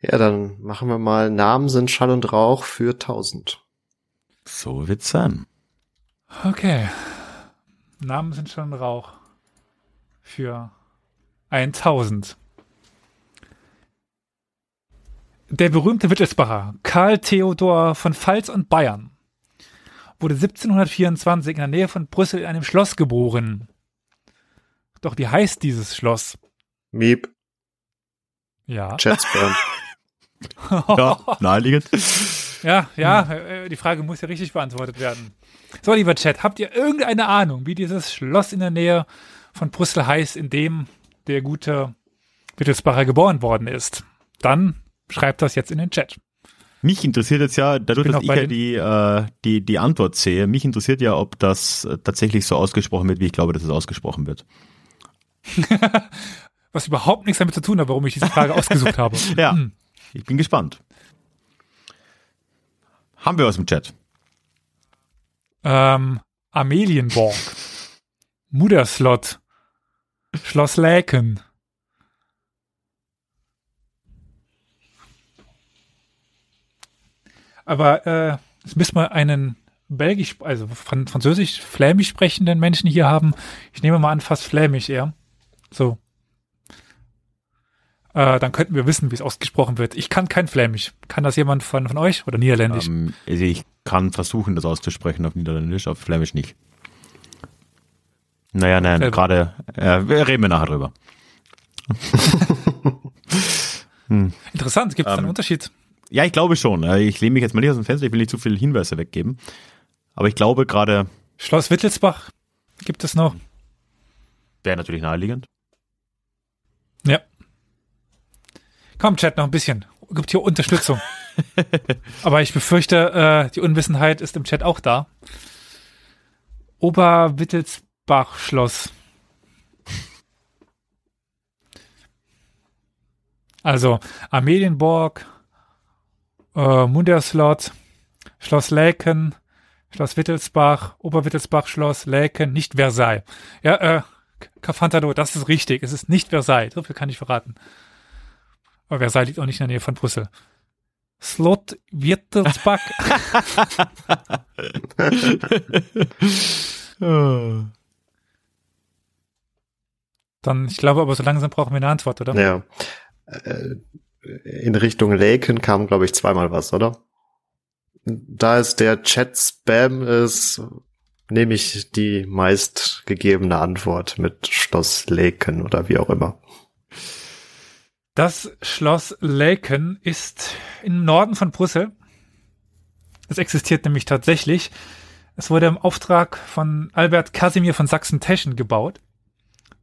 D: Ja, dann machen wir mal Namen sind Schall und Rauch für 1000.
A: So wird's sein.
C: Okay. Namen sind Schall und Rauch für 1000. Der berühmte Wittelsbacher Karl Theodor von Pfalz und Bayern wurde 1724 in der Nähe von Brüssel in einem Schloss geboren. Doch wie heißt dieses Schloss?
D: Miep.
C: Ja.
D: Chatsburn.
A: ja, naheliegend.
C: Ja, ja, äh, die Frage muss ja richtig beantwortet werden. So, lieber Chat, habt ihr irgendeine Ahnung, wie dieses Schloss in der Nähe von Brüssel heißt, in dem der gute Wittelsbacher geboren worden ist? Dann schreibt das jetzt in den Chat.
A: Mich interessiert jetzt ja, dadurch, ich dass ich ja die, äh, die, die Antwort sehe, mich interessiert ja, ob das äh, tatsächlich so ausgesprochen wird, wie ich glaube, dass es ausgesprochen wird.
C: Was überhaupt nichts damit zu tun hat, warum ich diese Frage ausgesucht habe.
A: ja. Hm. Ich bin gespannt. Haben wir was im Chat?
C: Ähm, Amelienborg. Mutterslot. Schloss Läken. Aber äh, jetzt müssen wir einen Belgisch, also Französisch, Flämisch sprechenden Menschen hier haben. Ich nehme mal an, fast Flämisch eher. So. Äh, dann könnten wir wissen, wie es ausgesprochen wird. Ich kann kein Flämisch. Kann das jemand von, von euch oder Niederländisch?
A: Ähm, also ich kann versuchen, das auszusprechen auf Niederländisch, auf Flämisch nicht. Naja, nein, gerade, äh, wir reden wir nachher drüber.
C: Interessant, gibt es
A: Ähm,
C: einen Unterschied?
A: Ja, ich glaube schon. Äh, Ich lehne mich jetzt mal nicht aus dem Fenster, ich will nicht zu viele Hinweise weggeben. Aber ich glaube gerade,
C: Schloss Wittelsbach gibt es noch.
A: wäre natürlich naheliegend.
C: Ja. Komm, Chat, noch ein bisschen. Gibt hier Unterstützung. Aber ich befürchte, äh, die Unwissenheit ist im Chat auch da. Oberwittelsbach-Schloss. Also Amelienborg, äh, Munderslot, Schloss Laeken, Schloss Wittelsbach, Oberwittelsbach-Schloss, Laeken, nicht Versailles. Ja, äh, Cafantado, das ist richtig. Es ist nicht Versailles. So viel kann ich verraten. Aber Versailles liegt auch nicht in der Nähe von Brüssel. Slot Wittelsbach. Dann, ich glaube aber so langsam brauchen wir eine Antwort, oder?
D: Ja. Äh, In Richtung Laken kam, glaube ich, zweimal was, oder? Da es der Chat-Spam ist, nehme ich die meistgegebene Antwort mit Schloss Laken oder wie auch immer.
C: Das Schloss Laeken ist im Norden von Brüssel. Es existiert nämlich tatsächlich. Es wurde im Auftrag von Albert Casimir von Sachsen-Teschen gebaut.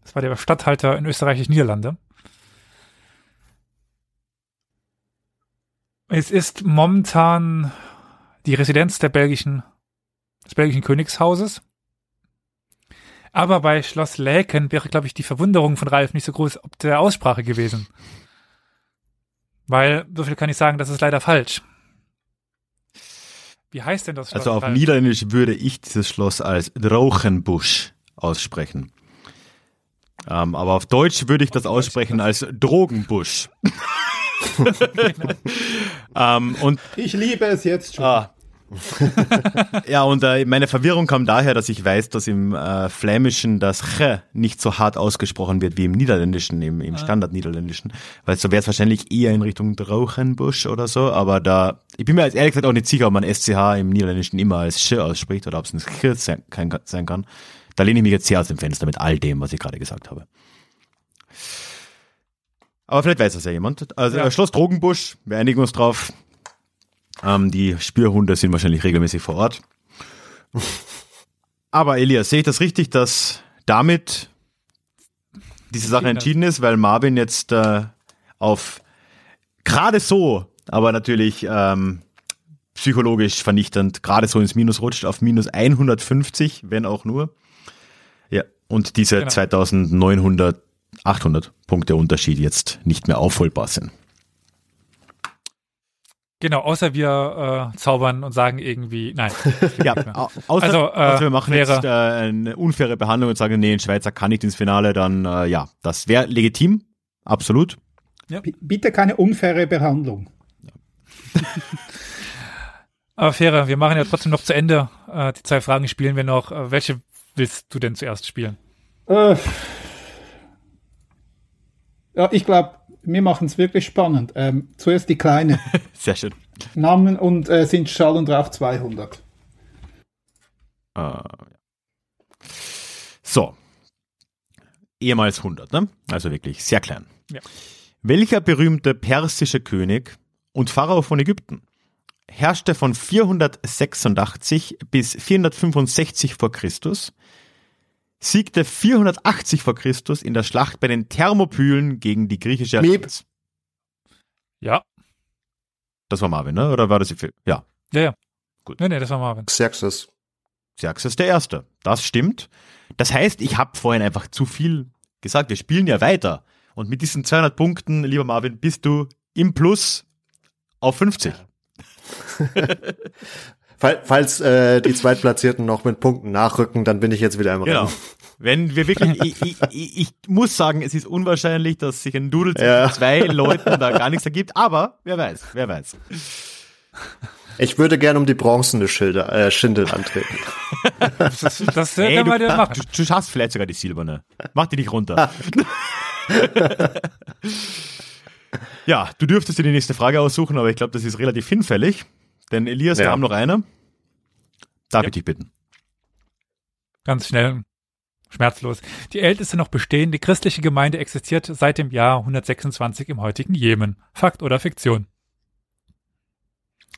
C: Das war der Statthalter in Österreich-Niederlande. Es ist momentan die Residenz der belgischen, des belgischen Königshauses. Aber bei Schloss Laeken wäre, glaube ich, die Verwunderung von Ralf nicht so groß ob der Aussprache gewesen. Weil, so viel kann ich sagen, das ist leider falsch. Wie heißt denn das Schloss?
A: Also auf
C: Ralf?
A: Niederländisch würde ich dieses Schloss als Drauchenbusch aussprechen. Ähm, aber auf Deutsch würde ich das aussprechen als Drogenbusch. ähm, und
B: Ich liebe es jetzt schon.
A: Ah. ja, und äh, meine Verwirrung kam daher, dass ich weiß, dass im äh, Flämischen das Ch nicht so hart ausgesprochen wird wie im Niederländischen, im, im Standard-Niederländischen. Weil so wäre es wahrscheinlich eher in Richtung Drauchenbusch oder so, aber da, ich bin mir jetzt ehrlich gesagt auch nicht sicher, ob man SCH im Niederländischen immer als Sch ausspricht oder ob es ein Ch sein, kann- sein kann. Da lehne ich mich jetzt sehr aus dem Fenster mit all dem, was ich gerade gesagt habe. Aber vielleicht weiß das ja jemand. Also
C: Ja.
A: Schloss Drogenbusch, wir einigen uns drauf. Ähm, die Spürhunde sind wahrscheinlich regelmäßig vor Ort. Aber Elias, sehe ich das richtig, dass damit diese Sache entschieden ist, weil Marvin jetzt äh, auf gerade so, aber natürlich ähm, psychologisch vernichtend, gerade so ins Minus rutscht, auf minus 150, wenn auch nur. Ja, und diese
C: Genau.
A: 2900, 800 Punkte Unterschied jetzt nicht mehr aufholbar sind.
C: Genau, außer wir äh, zaubern und sagen irgendwie, nein.
A: Ja, au- außer,
C: Also, äh,
A: außer wir machen
C: wäre-
A: jetzt äh, eine unfaire Behandlung und sagen, nee, ein Schweizer kann nicht ins Finale, dann äh, ja, das wäre legitim, absolut.
B: B- Bitte keine unfaire Behandlung.
C: Aber Fähre, wir machen ja trotzdem noch zu Ende. Äh, die zwei Fragen spielen wir noch. Äh, welche willst du denn zuerst spielen?
B: Äh, ja, ich glaube, wir machen es wirklich spannend. Ähm, zuerst die kleine.
A: Sehr schön.
B: Namen und äh, sind Schall und Rauch 200.
A: Äh, ja. so. Ehemals 100, ne? Also wirklich sehr klein.
C: Ja.
A: Welcher berühmte persische König und Pharao von Ägypten herrschte von 486 bis 465 vor Christus, siegte 480 vor Christus in der Schlacht bei den Thermopylen gegen die griechische
D: Miep.
A: Allianz.
C: Ja,
A: Das war Marvin, ne? Oder war das? Ja,
C: ja, ja.
A: Gut.
C: Nee, nee, das war Marvin.
D: Xerxes.
A: Xerxes der Erste. Das stimmt. Das heißt, ich habe vorhin einfach zu viel gesagt. Wir spielen ja weiter. Und mit diesen 200 Punkten, lieber Marvin, bist du im Plus auf 50.
D: Fall- Falls äh, die Zweitplatzierten noch mit Punkten nachrücken, dann bin ich jetzt wieder im
A: Genau.
D: Rennen.
A: Wenn wir wirklich, ich, ich, ich, ich muss sagen, es ist unwahrscheinlich, dass sich ein Dudel zwischen
D: Ja.
A: zwei Leuten da gar nichts ergibt, aber wer weiß, wer weiß.
D: Ich würde gerne um die bronzene Schilde, äh, Schindel antreten.
C: Das, das
A: Hey,
C: kann
A: du,
C: man ja machen.
A: du, du schaffst vielleicht sogar die silberne. Mach die nicht runter. ja, du dürftest dir die nächste Frage aussuchen, aber ich glaube, das ist relativ hinfällig. Denn Elias, wir
D: Ja.
A: haben noch eine. Darf ich dich bitten?
C: Ganz schnell, schmerzlos. Die älteste noch bestehende christliche Gemeinde existiert seit dem Jahr 126 im heutigen Jemen. Fakt oder Fiktion?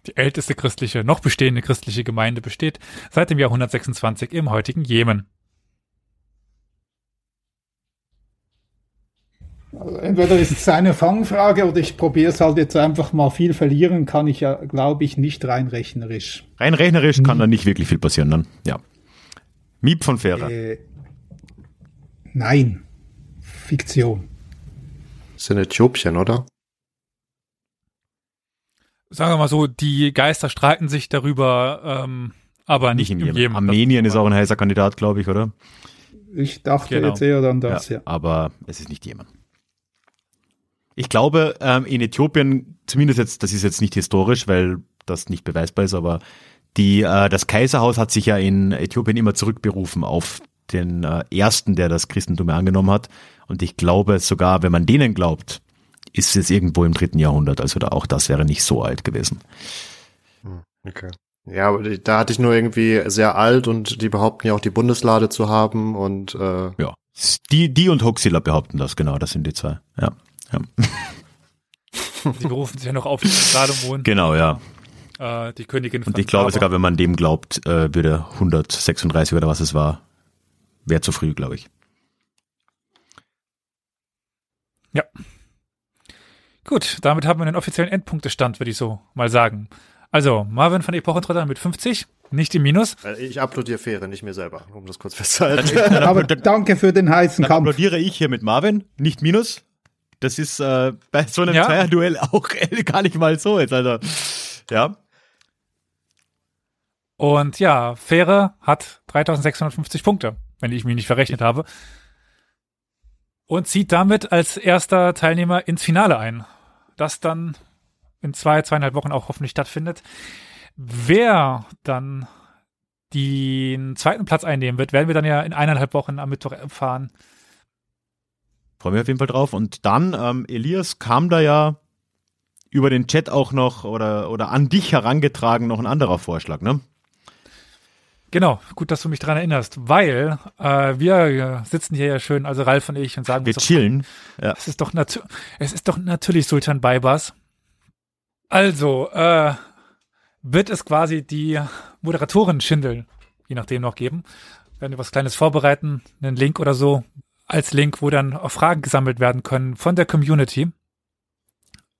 C: Die älteste christliche, noch bestehende christliche Gemeinde besteht seit dem Jahr 126 im heutigen Jemen.
B: Entweder ist es eine Fangfrage oder ich probiere es halt jetzt einfach mal viel verlieren, kann ich ja, glaube ich, nicht rein rechnerisch.
A: Rein rechnerisch kann da nicht wirklich viel passieren dann. Ja. Miep von Fähre.
B: Äh, nein. Fiktion.
D: Das ist in Äthiopien, oder?
C: Sagen wir mal so, die Geister streiten sich darüber, ähm, aber nicht,
A: Nicht in. Jemen. Armenien ist auch ein heißer Kandidat, glaube ich, oder?
B: Ich dachte
C: Genau.
B: jetzt eher an das, ja.
A: Aber es ist nicht Jemen. Ich glaube, ähm, in Äthiopien, zumindest jetzt, das ist jetzt nicht historisch, weil das nicht beweisbar ist, aber die, äh, das Kaiserhaus hat sich ja in Äthiopien immer zurückberufen auf den äh, ersten, der das Christentum angenommen hat. Und ich glaube sogar, wenn man denen glaubt, ist es irgendwo im dritten Jahrhundert. Also da auch das wäre nicht so alt gewesen.
D: Okay. Ja, aber da hatte ich nur irgendwie sehr alt und die behaupten ja auch die Bundeslade zu haben und äh,
A: Ja. Die, die und Hoxilla behaupten das, genau, das sind die zwei. Ja. Ja.
C: Sie berufen sich ja noch auf Salomon,
A: Genau, ja.
C: äh, die Königin von
A: Und ich glaube
C: Saba.
A: sogar, wenn man dem glaubt, äh, würde 136 oder was es war, wäre zu früh, glaube ich.
C: Gut, damit haben wir den offiziellen Endpunktestand, würde ich so mal sagen. Also, Marvin von Epochentrotter mit 50, nicht im Minus.
D: ich applaudiere Fähre, nicht mir selber, um das kurz festzuhalten.
B: Aber danke für den heißen
A: Dann
B: Kampf.
A: applaudiere ich hier mit Marvin, nicht Minus. Das ist äh, bei so einem
C: Ja.
A: Zweierduell auch gar nicht mal so jetzt, also. Ja.
C: Und ja, Fähre hat 3650 Punkte, wenn ich mich nicht verrechnet habe. Und zieht damit als erster Teilnehmer ins Finale ein. Das dann in zwei, zweieinhalb Wochen auch hoffentlich stattfindet. Wer dann den zweiten Platz einnehmen wird, werden wir dann ja in eineinhalb Wochen am Mittwoch erfahren.
A: Freue mich auf jeden Fall drauf. Und dann, ähm, Elias, kam da ja über den Chat auch noch oder, oder an dich herangetragen noch ein anderer Vorschlag, ne?
C: Genau, gut, dass du mich dran erinnerst, weil äh, wir sitzen hier ja schön, also Ralf und ich, und sagen
A: Wir
C: uns doch,
A: chillen. Ja.
C: Es ist doch, es ist doch natürlich Sultan Baybars. Also, äh, wird es quasi die Moderatoren Schindel, je nachdem noch geben. Werden wir was Kleines vorbereiten, einen Link oder so, als Link, wo dann auch Fragen gesammelt werden können von der Community,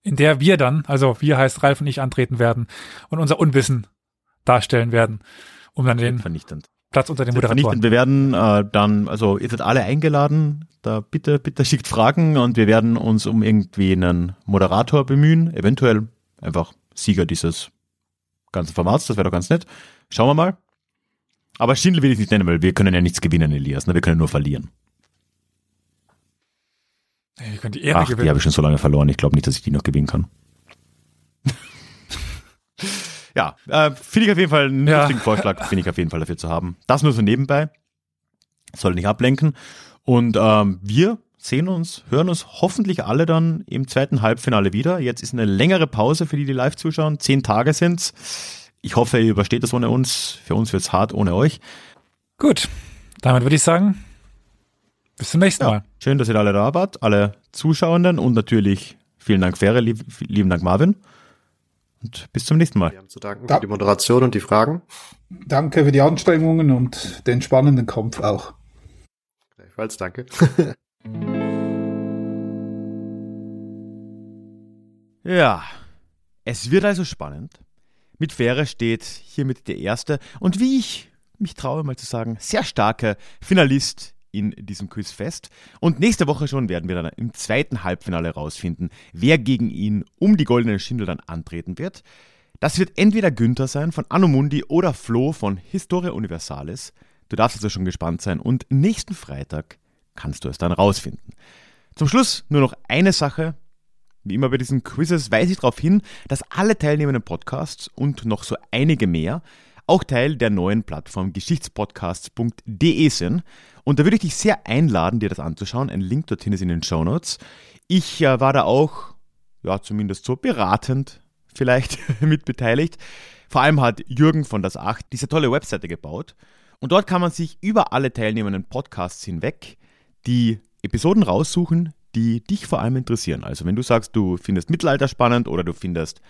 C: in der wir dann, also wir heißt Ralf und ich antreten werden und unser Unwissen darstellen werden, um dann den
A: Vernichtend.
C: Platz unter den
A: Vernichtend.
C: Moderatoren.
A: Wir werden äh, dann, also ihr seid alle eingeladen, da bitte, bitte schickt Fragen und wir werden uns um irgendwie einen Moderator bemühen, eventuell einfach Sieger dieses ganzen Formats, das wäre doch ganz nett. Schauen wir mal. Aber Schindel will ich nicht nennen, weil wir können ja nichts gewinnen, Elias, ne? wir können nur verlieren.
C: Ihr könnt die Ehre
A: Ach, die
C: gewinnen.
A: habe ich schon so lange verloren, ich glaube nicht, dass ich die noch gewinnen kann. ja, äh, finde ich auf jeden Fall einen
C: Ja.
A: lustigen Vorschlag, finde ich auf jeden Fall dafür zu haben. Das nur so nebenbei. Soll nicht ablenken. Und ähm, wir sehen uns, hören uns hoffentlich alle dann im zweiten Halbfinale wieder. Jetzt ist eine längere Pause für die, die live zuschauen. Zehn Tage sind's. Ich hoffe, ihr übersteht das ohne uns. Für uns wird's hart ohne euch.
C: Gut, damit würde ich sagen, bis zum nächsten Mal.
A: Schön, dass ihr alle da wart, alle Zuschauenden und natürlich vielen Dank, Fähre, lieb, lieben Dank, Marvin. Und bis zum nächsten Mal.
D: Wir haben zu danken
B: Da-
D: für die Moderation und die Fragen.
B: Danke für die Anstrengungen und den spannenden Kampf auch.
D: Gleichfalls danke.
A: Ja, es wird also spannend. Mit Fähre steht hiermit der erste und wie ich mich traue mal zu sagen, sehr starke Finalist in diesem Quiz fest. Und nächste Woche schon werden wir dann im zweiten Halbfinale herausfinden, wer gegen ihn um die goldene Schindel dann antreten wird. Das wird entweder Günther sein von Anomundi oder Flo von Historia Universalis. Du darfst also schon gespannt sein und nächsten Freitag kannst du es dann rausfinden. Zum Schluss nur noch eine Sache. Wie immer bei diesen Quizzes weise ich darauf hin, dass alle teilnehmenden Podcasts und noch so einige mehr auch Teil der neuen Plattform geschichtspodcasts.de sind. Und da würde ich dich sehr einladen, dir das anzuschauen. Ein Link dorthin ist in den Show Notes. Ich äh, war da auch, ja, zumindest so beratend vielleicht mit beteiligt. Vor allem hat Jürgen von das Acht diese tolle Webseite gebaut. Und dort kann man sich über alle teilnehmenden Podcasts hinweg die Episoden raussuchen, die dich vor allem interessieren. Also wenn du sagst, du findest Mittelalter spannend oder du findest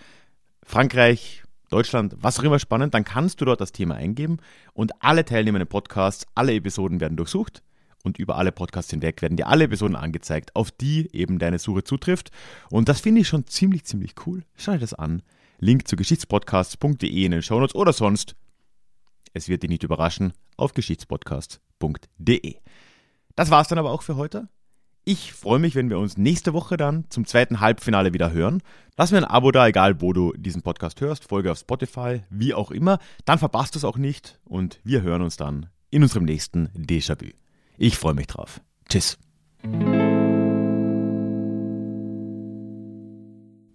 A: Frankreich, Deutschland, was auch immer spannend, dann kannst du dort das Thema eingeben und alle teilnehmenden Podcasts, alle Episoden werden durchsucht und über alle Podcasts hinweg werden dir alle Episoden angezeigt, auf die eben deine Suche zutrifft. Und das finde ich schon ziemlich, ziemlich cool. Schau dir das an. Link zu geschichtspodcasts.de in den Shownotes oder sonst, es wird dich nicht überraschen, auf geschichtspodcasts.de. Das war's dann aber auch für heute. Ich freue mich, wenn wir uns nächste Woche dann zum zweiten Halbfinale wieder hören. Lass mir ein Abo da, egal wo du diesen Podcast hörst, Folge auf Spotify, wie auch immer. Dann verpasst du es auch nicht und wir hören uns dann in unserem nächsten Déjà-vu. Ich freue mich drauf. Tschüss.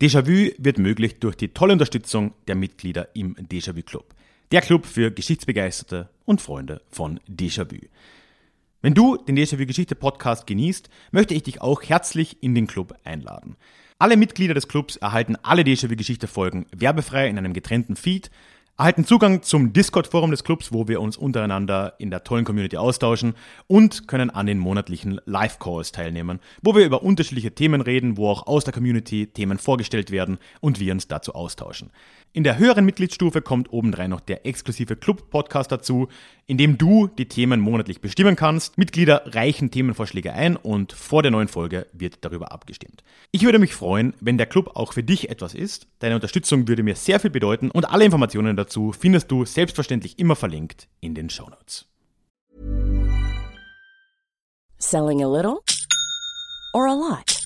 A: Déjà-vu wird möglich durch die tolle Unterstützung der Mitglieder im Déjà-vu Club. Der Club für Geschichtsbegeisterte und Freunde von Déjà-vu. Wenn du den Déjà-vu Geschichte Podcast genießt, möchte ich dich auch herzlich in den Club einladen. Alle Mitglieder des Clubs erhalten alle Déjà-vu Geschichte Folgen werbefrei in einem getrennten Feed, erhalten Zugang zum Discord-Forum des Clubs, wo wir uns untereinander in der tollen Community austauschen und können an den monatlichen Live-Calls teilnehmen, wo wir über unterschiedliche Themen reden, wo auch aus der Community Themen vorgestellt werden und wir uns dazu austauschen. In der höheren Mitgliedsstufe kommt obendrein noch der exklusive Club-Podcast dazu, in dem du die Themen monatlich bestimmen kannst. Mitglieder reichen Themenvorschläge ein und vor der neuen Folge wird darüber abgestimmt. Ich würde mich freuen, wenn der Club auch für dich etwas ist. Deine Unterstützung würde mir sehr viel bedeuten und alle Informationen dazu findest du selbstverständlich immer verlinkt in den Shownotes.
E: Selling a little or a lot?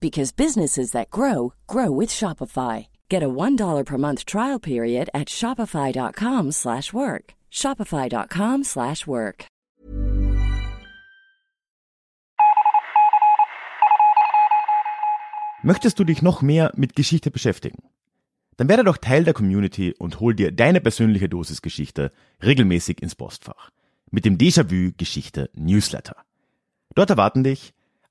E: because businesses that grow grow with Shopify. Get a $1 per month trial period at shopify.com/work. shopify.com/work.
A: Möchtest du dich noch mehr mit Geschichte beschäftigen? Dann werde doch Teil der Community und hol dir deine persönliche Dosis Geschichte regelmäßig ins Postfach mit dem Déjà-vu Geschichte Newsletter. Dort erwarten dich